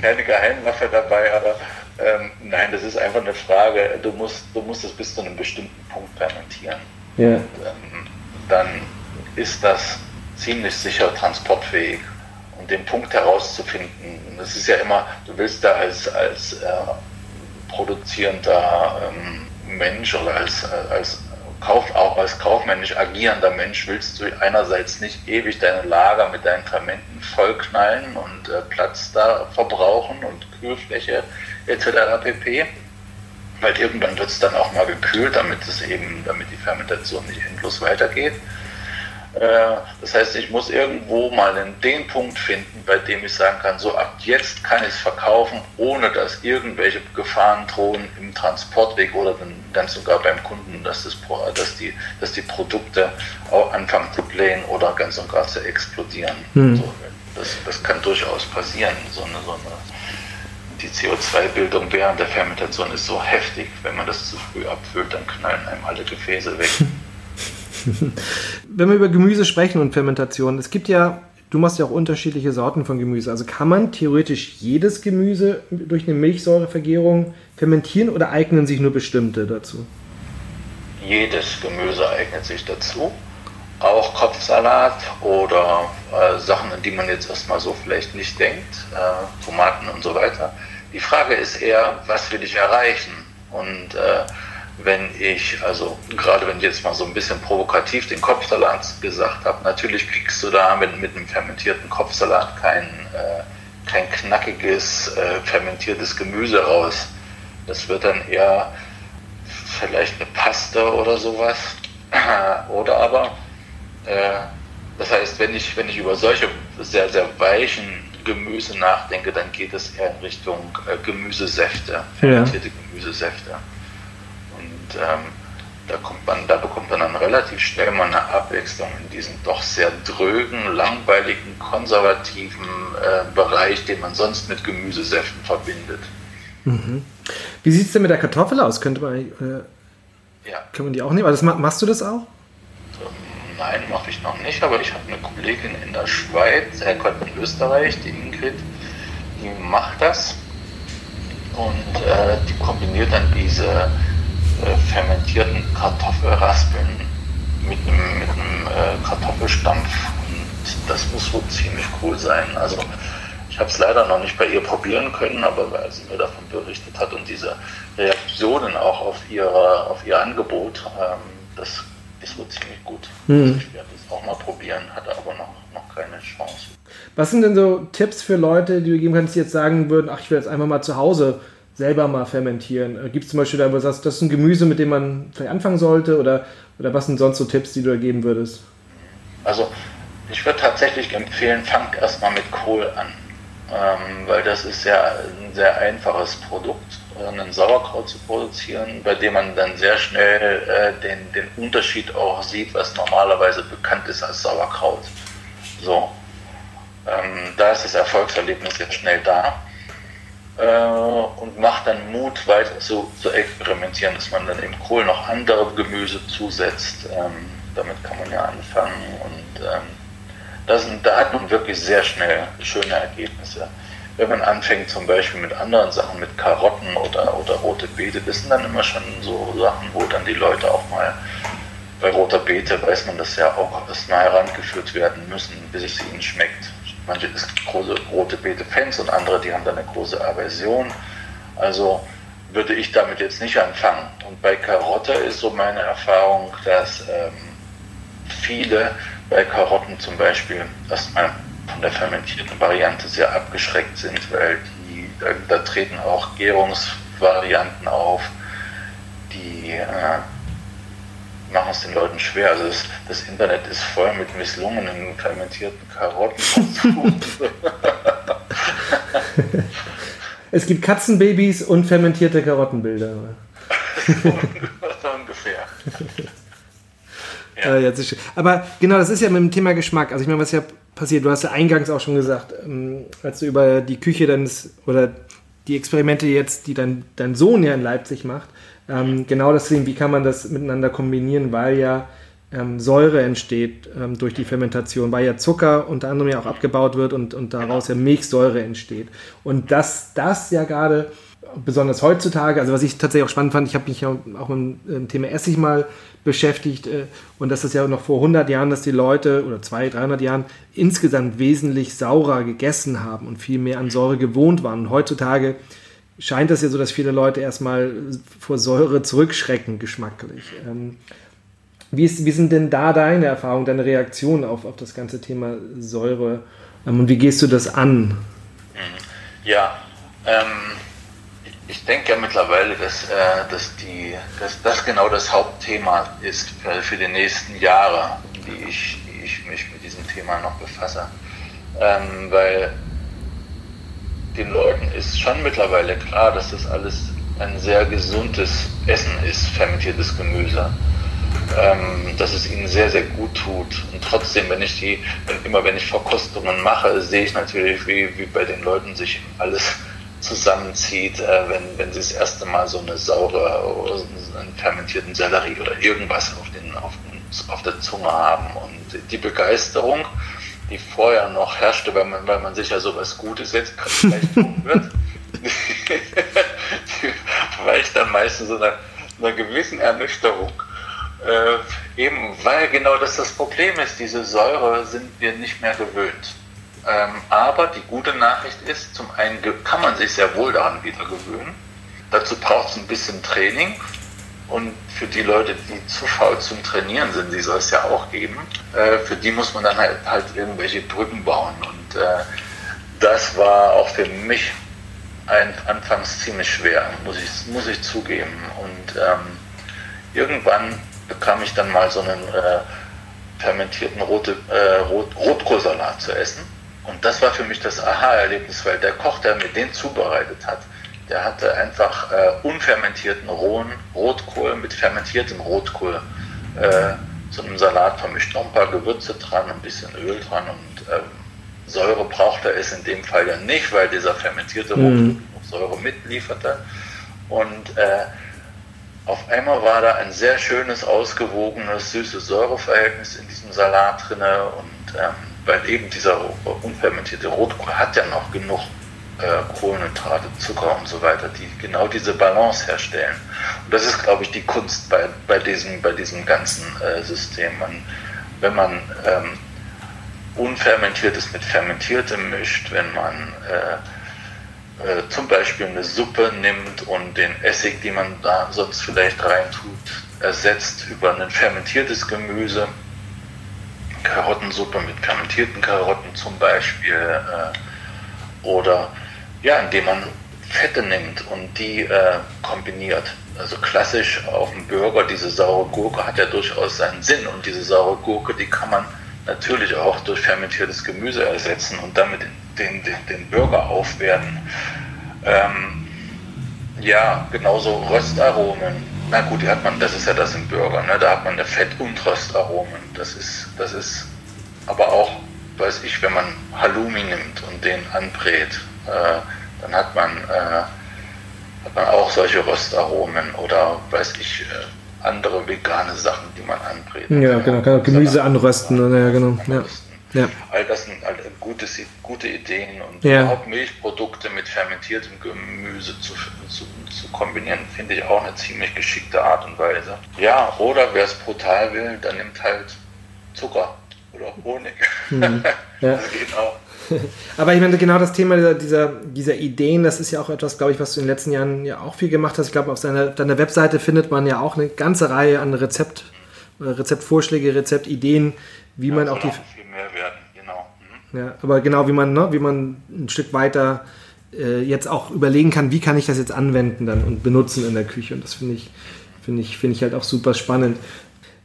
Keine Geheimwaffe dabei, aber ähm, nein, das ist einfach eine Frage. Du musst, du musst es bis zu einem bestimmten Punkt fermentieren. Ja. Und, ähm, dann ist das ziemlich sicher transportfähig. Und den Punkt herauszufinden, das ist ja immer, du willst da als, als äh, produzierender ähm, Mensch oder als, als Kauf, auch als kaufmännisch agierender Mensch willst du einerseits nicht ewig deine Lager mit deinen Fermenten vollknallen und äh, Platz da verbrauchen und Kühlfläche etc. pp. Weil irgendwann wird es dann auch mal gekühlt, damit es eben, damit die Fermentation nicht endlos weitergeht. Äh, das heißt, ich muss irgendwo mal den Punkt finden, bei dem ich sagen kann, so ab jetzt kann ich es verkaufen, ohne dass irgendwelche Gefahren drohen im Transportweg oder dann sogar beim Kunden, dass, das, dass, die, dass die Produkte auch anfangen zu blähen oder ganz und gar zu explodieren. Hm. So, das, das kann durchaus passieren. So eine, so eine, die CO2-Bildung während der Fermentation ist so heftig, wenn man das zu früh abfüllt, dann knallen einem alle Gefäße weg. Wenn wir über Gemüse sprechen und Fermentation, es gibt ja, du machst ja auch unterschiedliche Sorten von Gemüse. Also kann man theoretisch jedes Gemüse durch eine Milchsäurevergärung fermentieren oder eignen sich nur bestimmte dazu? Jedes Gemüse eignet sich dazu. Auch Kopfsalat oder äh, Sachen, an die man jetzt erstmal so vielleicht nicht denkt, äh, Tomaten und so weiter, Die Frage ist eher, was will ich erreichen? Und äh, wenn ich, also gerade wenn ich jetzt mal so ein bisschen provokativ den Kopfsalat gesagt habe, natürlich kriegst du da mit, mit einem fermentierten Kopfsalat kein, äh, kein knackiges, äh, fermentiertes Gemüse raus. Das wird dann eher vielleicht eine Paste oder sowas. oder aber, äh, das heißt, wenn ich, wenn ich über solche sehr, sehr weichen Gemüse nachdenke, dann geht es eher in Richtung äh, Gemüsesäfte, fermentierte ja. Gemüsesäfte. Und ähm, da, kommt man, da bekommt man dann relativ schnell mal eine Abwechslung in diesen doch sehr drögen, langweiligen, konservativen äh, Bereich, den man sonst mit Gemüsesäften verbindet. Mhm. Wie sieht es denn mit der Kartoffel aus? Könnte man, äh, ja. Kann man die auch nehmen? Also machst du das auch? Nein, mache ich noch nicht, aber ich habe eine Kollegin in der Schweiz, er kommt in Österreich, die Ingrid, die macht das und äh, die kombiniert dann diese äh, fermentierten Kartoffelraspeln mit einem, mit einem äh, Kartoffelstampf und das muss wohl ziemlich cool sein. Also ich habe es leider noch nicht bei ihr probieren können, aber weil sie mir davon berichtet hat und diese Reaktionen auch auf, ihre, auf ihr Angebot, ähm, das ist wohl ziemlich gut. Hm. Also ich werde es auch mal probieren, hatte aber noch, noch keine Chance. Was sind denn so Tipps für Leute, die du geben kannst, die jetzt sagen würden, ach, ich will jetzt einfach mal zu Hause selber mal fermentieren? Äh, Gibt es zum Beispiel da, wo du sagst, das ist ein Gemüse, mit dem man vielleicht anfangen sollte? Oder, oder was sind sonst so Tipps, die du da geben würdest? Also, ich würde tatsächlich empfehlen, fangt erstmal mit Kohl an. Ähm, weil das ist ja ein sehr einfaches Produkt einen Sauerkraut zu produzieren, bei dem man dann sehr schnell äh, den, den Unterschied auch sieht, was normalerweise bekannt ist als Sauerkraut. So. Ähm, da ist das Erfolgserlebnis jetzt schnell da äh, und macht dann Mut, weiter zu, zu experimentieren, dass man dann im Kohl noch andere Gemüse zusetzt. Ähm, damit kann man ja anfangen und ähm, das, da hat man wirklich sehr schnell schöne Ergebnisse wenn man anfängt zum Beispiel mit anderen Sachen, mit Karotten oder, oder rote Beete, das sind dann immer schon so Sachen, wo dann die Leute auch mal bei roter Beete weiß man, dass ja auch erstmal herangeführt werden müssen, bis es ihnen schmeckt. Manche ist große rote Beete-Fans und andere, die haben da eine große Aversion. Also würde ich damit jetzt nicht anfangen. Und bei Karotte ist so meine Erfahrung, dass ähm, viele bei Karotten zum Beispiel erstmal von der fermentierten Variante sehr abgeschreckt sind, weil die, da, da treten auch Gärungsvarianten auf, die äh, machen es den Leuten schwer. Also das, das, Internet ist voll mit misslungenen fermentierten Karotten. es gibt Katzenbabys und fermentierte Karottenbilder. so ungefähr. Ja. Äh, Aber genau, das ist ja mit dem Thema Geschmack. Also ich meine, was ja passiert, du hast ja eingangs auch schon gesagt, ähm, als du über die Küche deines oder die Experimente jetzt, die dein, dein Sohn ja in Leipzig macht, ähm, genau deswegen, wie kann man das miteinander kombinieren, weil ja ähm, Säure entsteht ähm, durch die Fermentation, weil ja Zucker unter anderem ja auch abgebaut wird und, und daraus ja Milchsäure entsteht. Und dass das ja gerade besonders heutzutage, also was ich tatsächlich auch spannend fand, ich habe mich ja auch mit dem Thema Essig mal beschäftigt äh, und das ist ja noch vor 100 Jahren, dass die Leute oder 200, 300 Jahren insgesamt wesentlich saurer gegessen haben und viel mehr an Säure gewohnt waren. Und heutzutage scheint es ja so, dass viele Leute erstmal vor Säure zurückschrecken, geschmacklich. Ähm, wie, ist, wie sind denn da deine Erfahrungen, deine Reaktionen auf, auf das ganze Thema Säure ähm, und wie gehst du das an? Ja, ähm, ich denke ja mittlerweile, dass, äh, dass, die, dass das genau das Hauptthema ist für, für die nächsten Jahre, die ich, die ich mich mit diesem Thema noch befasse. Ähm, weil den Leuten ist schon mittlerweile klar, dass das alles ein sehr gesundes Essen ist, fermentiertes Gemüse. Ähm, dass es ihnen sehr, sehr gut tut. Und trotzdem, wenn ich die, wenn, immer wenn ich Verkostungen mache, sehe ich natürlich, wie, wie bei den Leuten sich alles zusammenzieht, äh, wenn, wenn sie das erste Mal so eine saure oder einen fermentierten Sellerie oder irgendwas auf, den, auf, auf der Zunge haben. Und die Begeisterung, die vorher noch herrschte, weil man, weil man sich ja sowas Gutes jetzt vielleicht tun wird, die weicht dann meistens so einer, einer gewissen Ernüchterung. Äh, eben weil genau das das Problem ist, diese Säure sind wir nicht mehr gewöhnt. Ähm, aber die gute Nachricht ist, zum einen kann man sich sehr wohl daran wieder gewöhnen. Dazu braucht es ein bisschen Training. Und für die Leute, die zu faul zum Trainieren sind, die soll es ja auch geben, äh, für die muss man dann halt, halt irgendwelche Brücken bauen. Und äh, das war auch für mich ein, anfangs ziemlich schwer, muss ich, muss ich zugeben. Und ähm, irgendwann bekam ich dann mal so einen äh, fermentierten Rote, äh, Rot, Rotkohlsalat zu essen. Und das war für mich das Aha-Erlebnis, weil der Koch, der mir den zubereitet hat, der hatte einfach äh, unfermentierten rohen Rotkohl mit fermentiertem Rotkohl äh, zu einem Salat vermischt. Noch ein paar Gewürze dran, ein bisschen Öl dran und ähm, Säure brauchte es in dem Fall ja nicht, weil dieser fermentierte mhm. Rotkohl Säure mitlieferte. Und äh, auf einmal war da ein sehr schönes, ausgewogenes, süßes Säureverhältnis in diesem Salat drin und ähm, weil eben dieser unfermentierte Rotkohl hat ja noch genug äh, Kohlenhydrate, Zucker und so weiter, die genau diese Balance herstellen. Und das ist, glaube ich, die Kunst bei, bei, diesem, bei diesem ganzen äh, System. Man, wenn man ähm, Unfermentiertes mit Fermentiertem mischt, wenn man äh, äh, zum Beispiel eine Suppe nimmt und den Essig, den man da sonst vielleicht reintut, ersetzt über ein fermentiertes Gemüse, Karottensuppe mit fermentierten Karotten zum Beispiel, äh, oder ja, indem man Fette nimmt und die äh, kombiniert. Also klassisch auf dem Burger, diese saure Gurke hat ja durchaus seinen Sinn und diese saure Gurke, die kann man natürlich auch durch fermentiertes Gemüse ersetzen und damit den, den, den Burger aufwerten. Ähm, ja, genauso Röstaromen. Na gut, die hat man, das ist ja das im Burger, ne? da hat man eine Fett- und Röstaromen. Das ist, das ist aber auch, weiß ich, wenn man Halloumi nimmt und den anbrät, dann hat man, äh, hat man auch solche Röstaromen oder weiß ich, äh, andere vegane Sachen, die man anbrät. Ja, genau, auch Gemüse anrösten. Ja, genau. Ja. Ja. All das sind halt gute, gute Ideen und ja. überhaupt Milchprodukte mit fermentiertem Gemüse zu, zu, zu kombinieren, finde ich auch eine ziemlich geschickte Art und Weise. Ja, oder wer es brutal will, dann nimmt halt Zucker oder Honig. Mhm. Ja. das geht auch. Aber ich meine, genau das Thema dieser, dieser, dieser, Ideen, das ist ja auch etwas, glaube ich, was du in den letzten Jahren ja auch viel gemacht hast. Ich glaube, auf deiner, deiner Webseite findet man ja auch eine ganze Reihe an Rezept, äh, Rezeptvorschläge, Rezeptideen, wie ja, man auch die. Viel mehr werden, genau. Mhm. Ja, aber genau, wie man, ne, wie man ein Stück weiter äh, jetzt auch überlegen kann, wie kann ich das jetzt anwenden dann und benutzen in der Küche. Und das finde ich, finde ich, finde ich halt auch super spannend.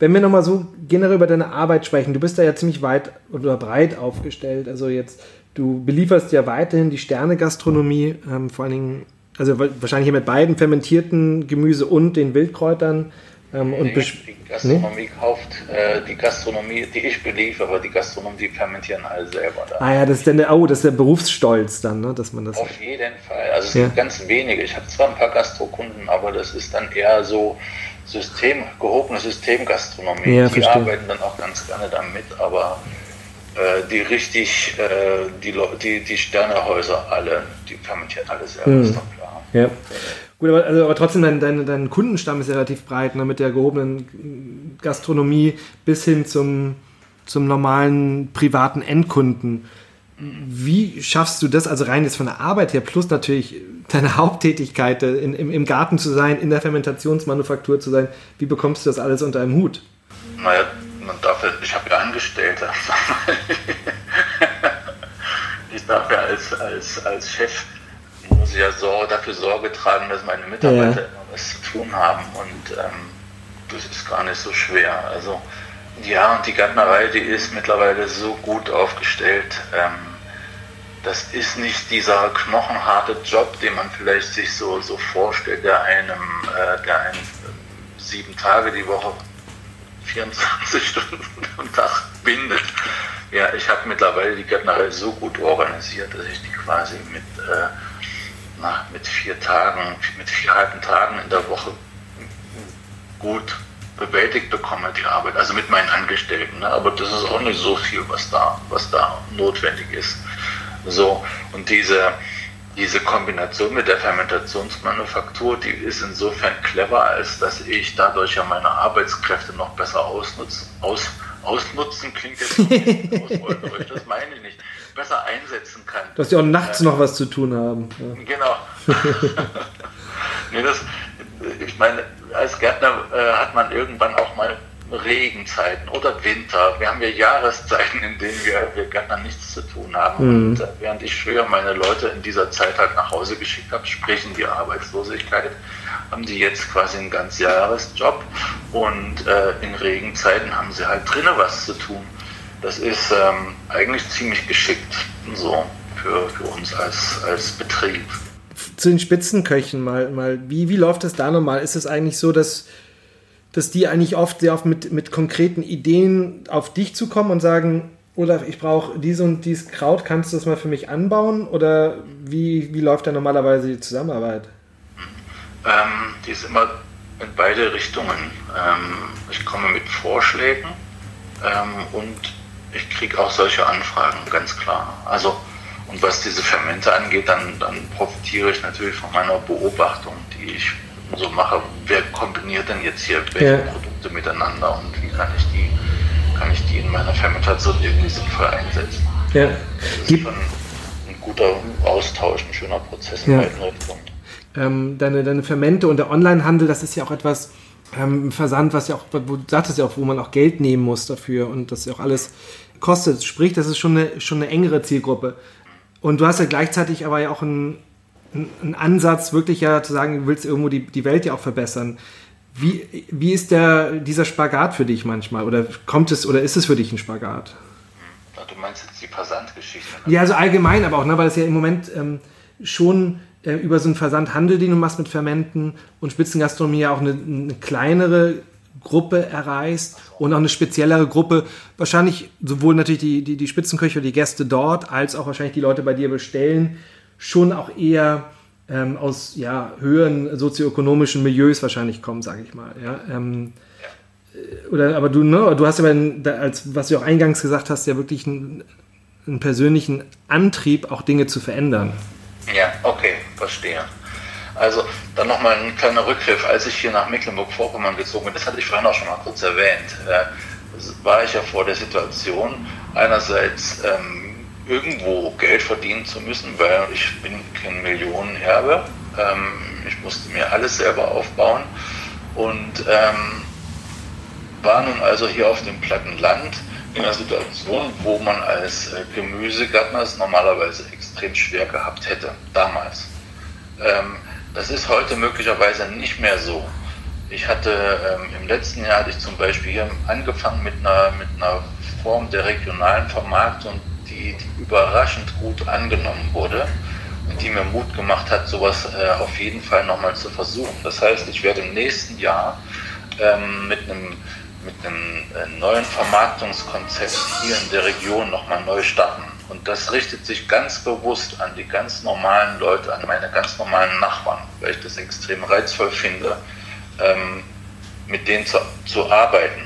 Wenn wir nochmal so generell über deine Arbeit sprechen, du bist da ja ziemlich weit oder breit aufgestellt. Also jetzt, du belieferst ja weiterhin die Sterne-Gastronomie, ähm, vor allen Dingen, also wahrscheinlich mit beiden fermentierten Gemüse und den Wildkräutern. Ähm, und die Gastronomie nee? kauft äh, die Gastronomie, die ich beliefere, die Gastronomie, die fermentieren alle selber. Da. Ah ja, das ist, dann der, oh, das der Berufsstolz dann, ne, dass man das. Auf jeden Fall. Also es ja. sind ganz wenige. Ich habe zwar ein paar Gastrokunden, aber das ist dann eher so, System, gehobene Systemgastronomie. Ja, die verstehe. arbeiten dann auch ganz gerne damit, aber äh, die richtig, äh, die, die, die Sternehäuser alle, die fermentieren alle selber, mhm. ist doch klar. Ja. Gut, aber, also, aber trotzdem, dein, dein, dein Kundenstamm ist ja relativ breit, ne, mit der gehobenen Gastronomie bis hin zum, zum normalen privaten Endkunden. Wie schaffst du das, also rein jetzt von der Arbeit her, plus natürlich deine Haupttätigkeit, äh, in, im, im Garten zu sein, in der Fermentationsmanufaktur zu sein, wie bekommst du das alles unter einem Hut? Naja, man darf, ich habe ja Angestellte. ich darf ja als, als, als Chef, ich ja so, dafür Sorge tragen, dass meine Mitarbeiter ja. immer was zu tun haben und ähm, das ist gar nicht so schwer. Also ja, und die Gärtnerei, die ist mittlerweile so gut aufgestellt. Ähm, das ist nicht dieser knochenharte Job, den man vielleicht sich so, so vorstellt, der einem, äh, der einen äh, sieben Tage die Woche, 24 Stunden am Tag bindet. Ja, ich habe mittlerweile die Gärtnerei so gut organisiert, dass ich die quasi mit, äh, na, mit vier Tagen, mit vier halben Tagen in der Woche gut bewältigt bekomme, die Arbeit, also mit meinen Angestellten. Ne? Aber das ist auch nicht so viel, was da, was da notwendig ist. So, und diese, diese Kombination mit der Fermentationsmanufaktur, die ist insofern clever, als dass ich dadurch ja meine Arbeitskräfte noch besser ausnutzen, aus, ausnutzen klingt jetzt ausbeuterisch, das meine ich nicht. Besser einsetzen kann. Dass die auch nachts äh, noch was zu tun haben. Ja. Genau. nee, das, ich meine, als Gärtner äh, hat man irgendwann auch mal Regenzeiten oder Winter. Wir haben ja Jahreszeiten, in denen wir, wir Gärtner nichts zu tun haben. Mhm. Und äh, während ich früher meine Leute in dieser Zeit halt nach Hause geschickt habe, sprich in die Arbeitslosigkeit, haben die jetzt quasi einen ganz Jahresjob und äh, in Regenzeiten haben sie halt drinnen was zu tun. Das ist ähm, eigentlich ziemlich geschickt so für, für uns als, als Betrieb. Zu den Spitzenköchen mal, mal wie, wie läuft das da nochmal? Ist es eigentlich so, dass dass die eigentlich oft sehr oft mit, mit konkreten Ideen auf dich zukommen und sagen, Olaf, ich brauche diese und dieses Kraut, kannst du das mal für mich anbauen? Oder wie, wie läuft da normalerweise die Zusammenarbeit? Ähm, die ist immer in beide Richtungen. Ähm, ich komme mit Vorschlägen ähm, und ich kriege auch solche Anfragen, ganz klar. Also, und was diese Fermente angeht, dann, dann profitiere ich natürlich von meiner Beobachtung, die ich so mache. Wer kombiniert denn jetzt hier welche ja. Produkte miteinander und wie kann ich die, kann ich die in meiner Fermentation irgendwie sinnvoll einsetzen? Ja. Das ist schon ein guter Austausch, ein schöner Prozess in ja. beiden Richtungen ähm, deine, deine Fermente und der Onlinehandel, das ist ja auch etwas, ähm, Versand, was ja auch, wo du sagtest ja auch, wo man auch Geld nehmen muss dafür und das ja auch alles kostet. Sprich, das ist schon eine, schon eine engere Zielgruppe. Und du hast ja gleichzeitig aber ja auch einen, einen Ansatz, wirklich ja zu sagen, du willst irgendwo die, die Welt ja auch verbessern. Wie, wie ist der, dieser Spagat für dich manchmal? Oder kommt es, oder ist es für dich ein Spagat? Du meinst jetzt die Versandgeschichte? Ne? Ja, also allgemein, aber auch, ne, weil es ja im Moment ähm, schon äh, über so einen Versandhandel, den du machst mit Fermenten und Spitzengastronomie ja auch eine, eine kleinere Gruppe erreichst und auch eine speziellere Gruppe. Wahrscheinlich sowohl natürlich die, die, die Spitzenköche, die Gäste dort, als auch wahrscheinlich die Leute bei dir bestellen, schon auch eher ähm, aus ja, höheren sozioökonomischen Milieus wahrscheinlich kommen, sage ich mal. Ja? Ähm, äh, oder, aber du, ne, du hast ja, als was du auch eingangs gesagt hast, ja wirklich einen, einen persönlichen Antrieb, auch Dinge zu verändern. Ja, okay, verstehe. Also dann nochmal ein kleiner Rückgriff. Als ich hier nach Mecklenburg-Vorpommern gezogen bin, das hatte ich vorhin auch schon mal kurz erwähnt, äh, war ich ja vor der Situation, einerseits ähm, irgendwo Geld verdienen zu müssen, weil ich bin kein Millionenherbe. Ähm, ich musste mir alles selber aufbauen und ähm, war nun also hier auf dem platten Land in einer Situation, wo man als äh, Gemüsegärtner es normalerweise extrem schwer gehabt hätte, damals. Ähm, das ist heute möglicherweise nicht mehr so. Ich hatte ähm, im letzten Jahr hatte ich zum Beispiel hier angefangen mit einer, mit einer Form der regionalen Vermarktung, die, die überraschend gut angenommen wurde und die mir Mut gemacht hat, sowas äh, auf jeden Fall nochmal zu versuchen. Das heißt, ich werde im nächsten Jahr ähm, mit einem mit einem äh, neuen Vermarktungskonzept hier in der Region nochmal neu starten. Und das richtet sich ganz bewusst an die ganz normalen Leute, an meine ganz normalen Nachbarn, weil ich das extrem reizvoll finde, ähm, mit denen zu, zu arbeiten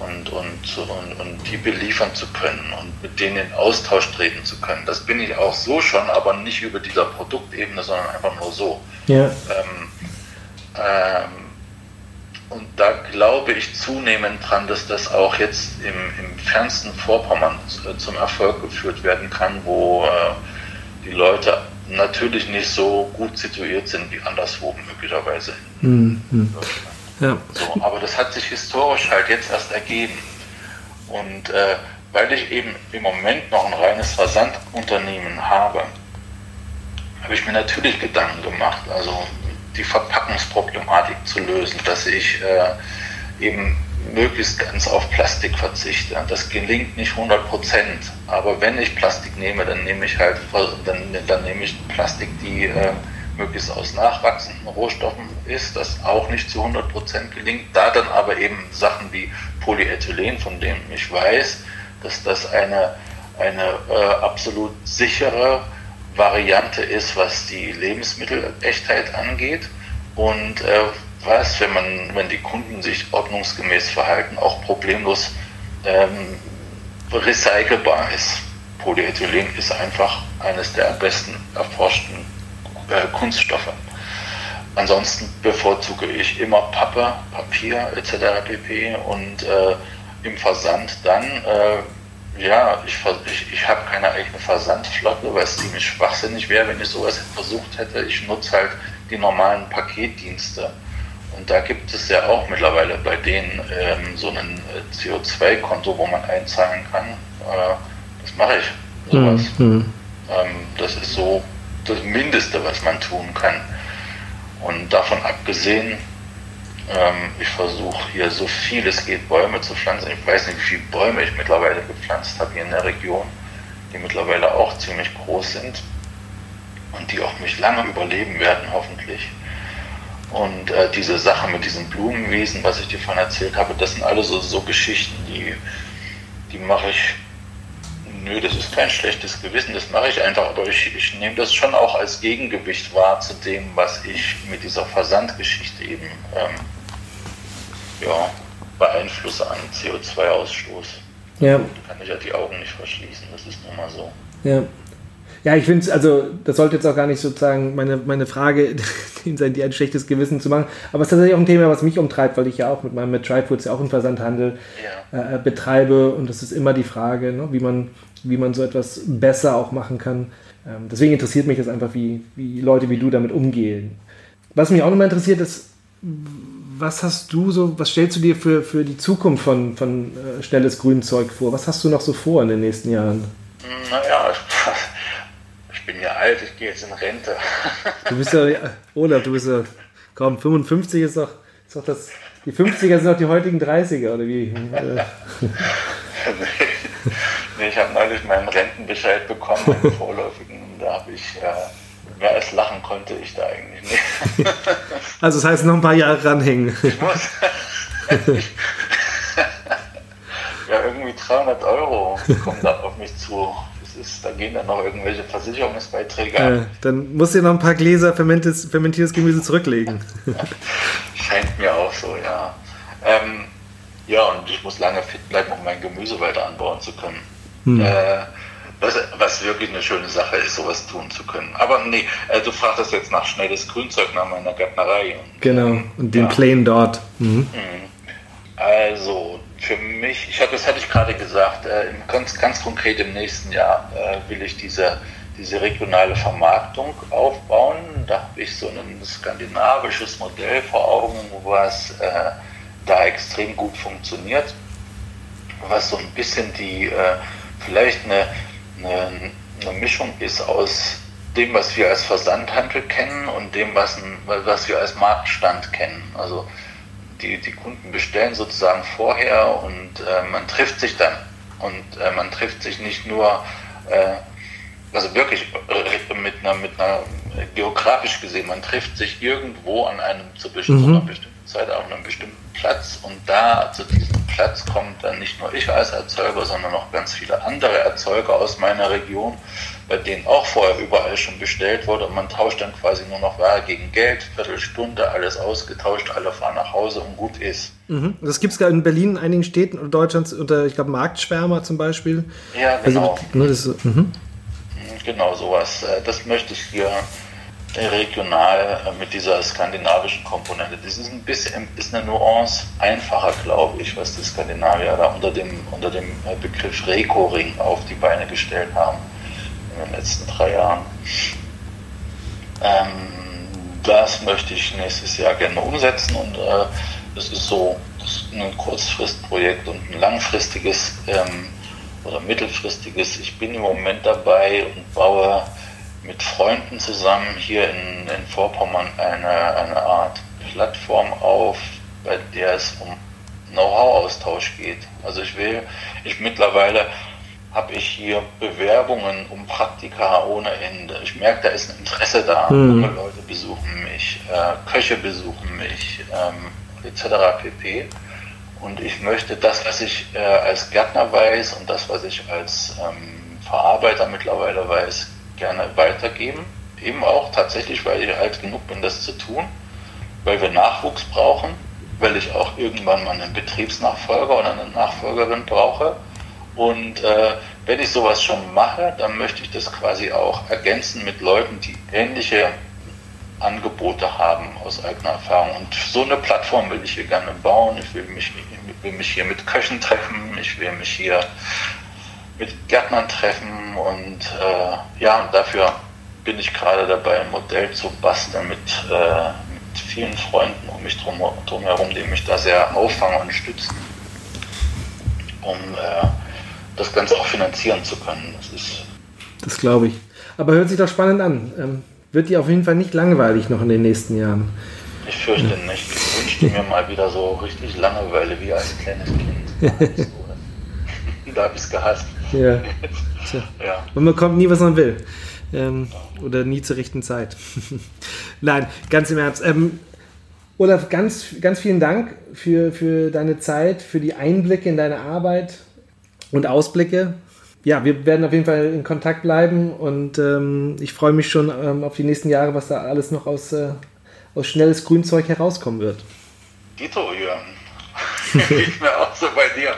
und, und, und, und die beliefern zu können und mit denen in Austausch treten zu können. Das bin ich auch so schon, aber nicht über dieser Produktebene, sondern einfach nur so. Ja. Ähm, ähm, und da glaube ich zunehmend dran, dass das auch jetzt im, im fernsten Vorpommern zum Erfolg geführt werden kann, wo äh, die Leute natürlich nicht so gut situiert sind wie anderswo möglicherweise. Mhm. Ja. So, aber das hat sich historisch halt jetzt erst ergeben. Und äh, weil ich eben im Moment noch ein reines Versandunternehmen habe, habe ich mir natürlich Gedanken gemacht. Also die Verpackungsproblematik zu lösen, dass ich äh, eben möglichst ganz auf Plastik verzichte. Das gelingt nicht 100 Prozent, aber wenn ich Plastik nehme, dann nehme ich halt, dann, dann nehme ich Plastik, die äh, möglichst aus nachwachsenden Rohstoffen ist, das auch nicht zu 100 Prozent gelingt. Da dann aber eben Sachen wie Polyethylen, von denen ich weiß, dass das eine, eine äh, absolut sichere Variante ist, was die Lebensmittelechtheit angeht und äh, was, wenn man, wenn die Kunden sich ordnungsgemäß verhalten, auch problemlos ähm, recycelbar ist. Polyethylen ist einfach eines der am besten erforschten äh, Kunststoffe. Ansonsten bevorzuge ich immer Pappe, Papier etc. pp. Und äh, im Versand dann äh, ja, ich, ich, ich habe keine eigene Versandflotte, weil es ziemlich schwachsinnig wäre, wenn ich sowas versucht hätte. Ich nutze halt die normalen Paketdienste. Und da gibt es ja auch mittlerweile bei denen ähm, so ein äh, CO2-Konto, wo man einzahlen kann. Äh, das mache ich. Sowas. Mhm. Ähm, das ist so das Mindeste, was man tun kann. Und davon abgesehen, ähm, ich versuche hier so viel es geht Bäume zu pflanzen. Ich weiß nicht, wie viele Bäume ich mittlerweile gepflanzt habe hier in der Region, die mittlerweile auch ziemlich groß sind und die auch mich lange überleben werden, hoffentlich. Und äh, diese Sache mit diesem Blumenwesen, was ich dir von erzählt habe, das sind alle so, so Geschichten, die, die mache ich. Nö, das ist kein schlechtes Gewissen, das mache ich einfach, aber ich, ich nehme das schon auch als Gegengewicht wahr zu dem, was ich mit dieser Versandgeschichte eben ähm, ja, beeinflusse an CO2-Ausstoß. Ja. Kann ich ja die Augen nicht verschließen, das ist nun mal so. Ja. Ja, ich finde es, also, das sollte jetzt auch gar nicht sozusagen meine, meine Frage sein, die ein schlechtes Gewissen zu machen. Aber es ist tatsächlich auch ein Thema, was mich umtreibt, weil ich ja auch mit meinem mit Trifoods ja auch einen Versandhandel ja. äh, betreibe. Und das ist immer die Frage, ne, wie, man, wie man so etwas besser auch machen kann. Ähm, deswegen interessiert mich das einfach, wie, wie Leute wie du damit umgehen. Was mich auch nochmal interessiert, ist, was hast du so, was stellst du dir für, für die Zukunft von, von äh, schnelles Grünzeug vor? Was hast du noch so vor in den nächsten Jahren? Naja, bin ja alt, ich gehe jetzt in Rente. Du bist ja, Olaf, du bist ja, komm, 55 ist doch, ist doch das, die 50er sind doch die heutigen 30er, oder wie? nee, nee, ich habe neulich meinen Rentenbescheid bekommen, meinen vorläufigen, da habe ich, äh, mehr als lachen konnte ich da eigentlich nicht. also das heißt, noch ein paar Jahre ranhängen. Ich muss. ja, irgendwie 300 Euro kommen da auf mich zu ist, da gehen dann noch irgendwelche Versicherungsbeiträge äh, Dann musst du noch ein paar Gläser fermentiertes, fermentiertes Gemüse zurücklegen. Scheint mir auch so, ja. Ähm, ja, und ich muss lange fit bleiben, um mein Gemüse weiter anbauen zu können. Hm. Äh, was, was, wirklich eine schöne Sache ist, sowas tun zu können. Aber nee, äh, du fragtest jetzt nach schnelles Grünzeug nach meiner Gärtnerei. Und, genau, und den ja. Plain dort. Mhm. mhm. Also, für mich, ich habe, das hatte ich gerade gesagt, äh, ganz, ganz konkret im nächsten Jahr äh, will ich diese, diese regionale Vermarktung aufbauen. Da habe ich so ein skandinavisches Modell vor Augen, was äh, da extrem gut funktioniert, was so ein bisschen die, äh, vielleicht eine, eine, eine Mischung ist aus dem, was wir als Versandhandel kennen und dem, was, was wir als Marktstand kennen. Also die, die Kunden bestellen sozusagen vorher und äh, man trifft sich dann. Und äh, man trifft sich nicht nur, äh, also wirklich äh, mit einer, mit einer, geografisch gesehen, man trifft sich irgendwo an einem zu bestimmten, mhm. bestimmten Zeit auf einem bestimmten Platz und da zu diesem Platz kommt dann nicht nur ich als Erzeuger, sondern auch ganz viele andere Erzeuger aus meiner Region bei denen auch vorher überall schon bestellt wurde und man tauscht dann quasi nur noch Ware gegen Geld, Viertelstunde, alles ausgetauscht, alle fahren nach Hause und gut ist. Mhm. Das gibt es in Berlin in einigen Städten Deutschlands unter, ich glaube, Marktschwärmer zum Beispiel. Ja, also, genau. Also, ne, das, mhm. Genau sowas. Äh, das möchte ich hier regional äh, mit dieser skandinavischen Komponente. Das ist ein bisschen ist eine Nuance einfacher, glaube ich, was die Skandinavier da unter dem, unter dem äh, Begriff Rekoring auf die Beine gestellt haben in den letzten drei Jahren. Ähm, das möchte ich nächstes Jahr gerne umsetzen und äh, das ist so das ist ein Kurzfristprojekt und ein langfristiges ähm, oder mittelfristiges. Ich bin im Moment dabei und baue mit Freunden zusammen hier in, in Vorpommern eine, eine Art Plattform auf, bei der es um Know-how-Austausch geht. Also ich will, ich mittlerweile habe ich hier Bewerbungen um Praktika ohne Ende. Ich merke, da ist ein Interesse da. Mhm. Leute besuchen mich, äh, Köche besuchen mich, ähm, etc. pp. Und ich möchte das, was ich äh, als Gärtner weiß und das, was ich als ähm, Verarbeiter mittlerweile weiß, gerne weitergeben. Eben auch tatsächlich, weil ich alt genug bin, das zu tun, weil wir Nachwuchs brauchen, weil ich auch irgendwann mal einen Betriebsnachfolger oder eine Nachfolgerin brauche und äh, wenn ich sowas schon mache, dann möchte ich das quasi auch ergänzen mit Leuten, die ähnliche Angebote haben aus eigener Erfahrung. Und so eine Plattform will ich hier gerne bauen. Ich will mich, will mich hier mit Köchen treffen. Ich will mich hier mit Gärtnern treffen und äh, ja, und dafür bin ich gerade dabei, ein Modell zu basteln mit, äh, mit vielen Freunden um mich drum, drumherum, die mich da sehr auffangen und stützen, um äh, das Ganze auch finanzieren zu können. Das ist. Das glaube ich. Aber hört sich doch spannend an. Ähm, wird dir auf jeden Fall nicht langweilig noch in den nächsten Jahren. Ich fürchte nicht. Ich wünschte mir mal wieder so richtig Langeweile wie als kleines Kind. da habe ich es gehasst. Ja. ja. Und man kommt nie, was man will. Ähm, oder nie zur rechten Zeit. Nein, ganz im Ernst. Ähm, Olaf, ganz, ganz vielen Dank für, für deine Zeit, für die Einblicke in deine Arbeit und Ausblicke. Ja, wir werden auf jeden Fall in Kontakt bleiben und ähm, ich freue mich schon ähm, auf die nächsten Jahre, was da alles noch aus, äh, aus schnelles Grünzeug herauskommen wird. Dito, Jürgen. Geht mir auch so bei dir.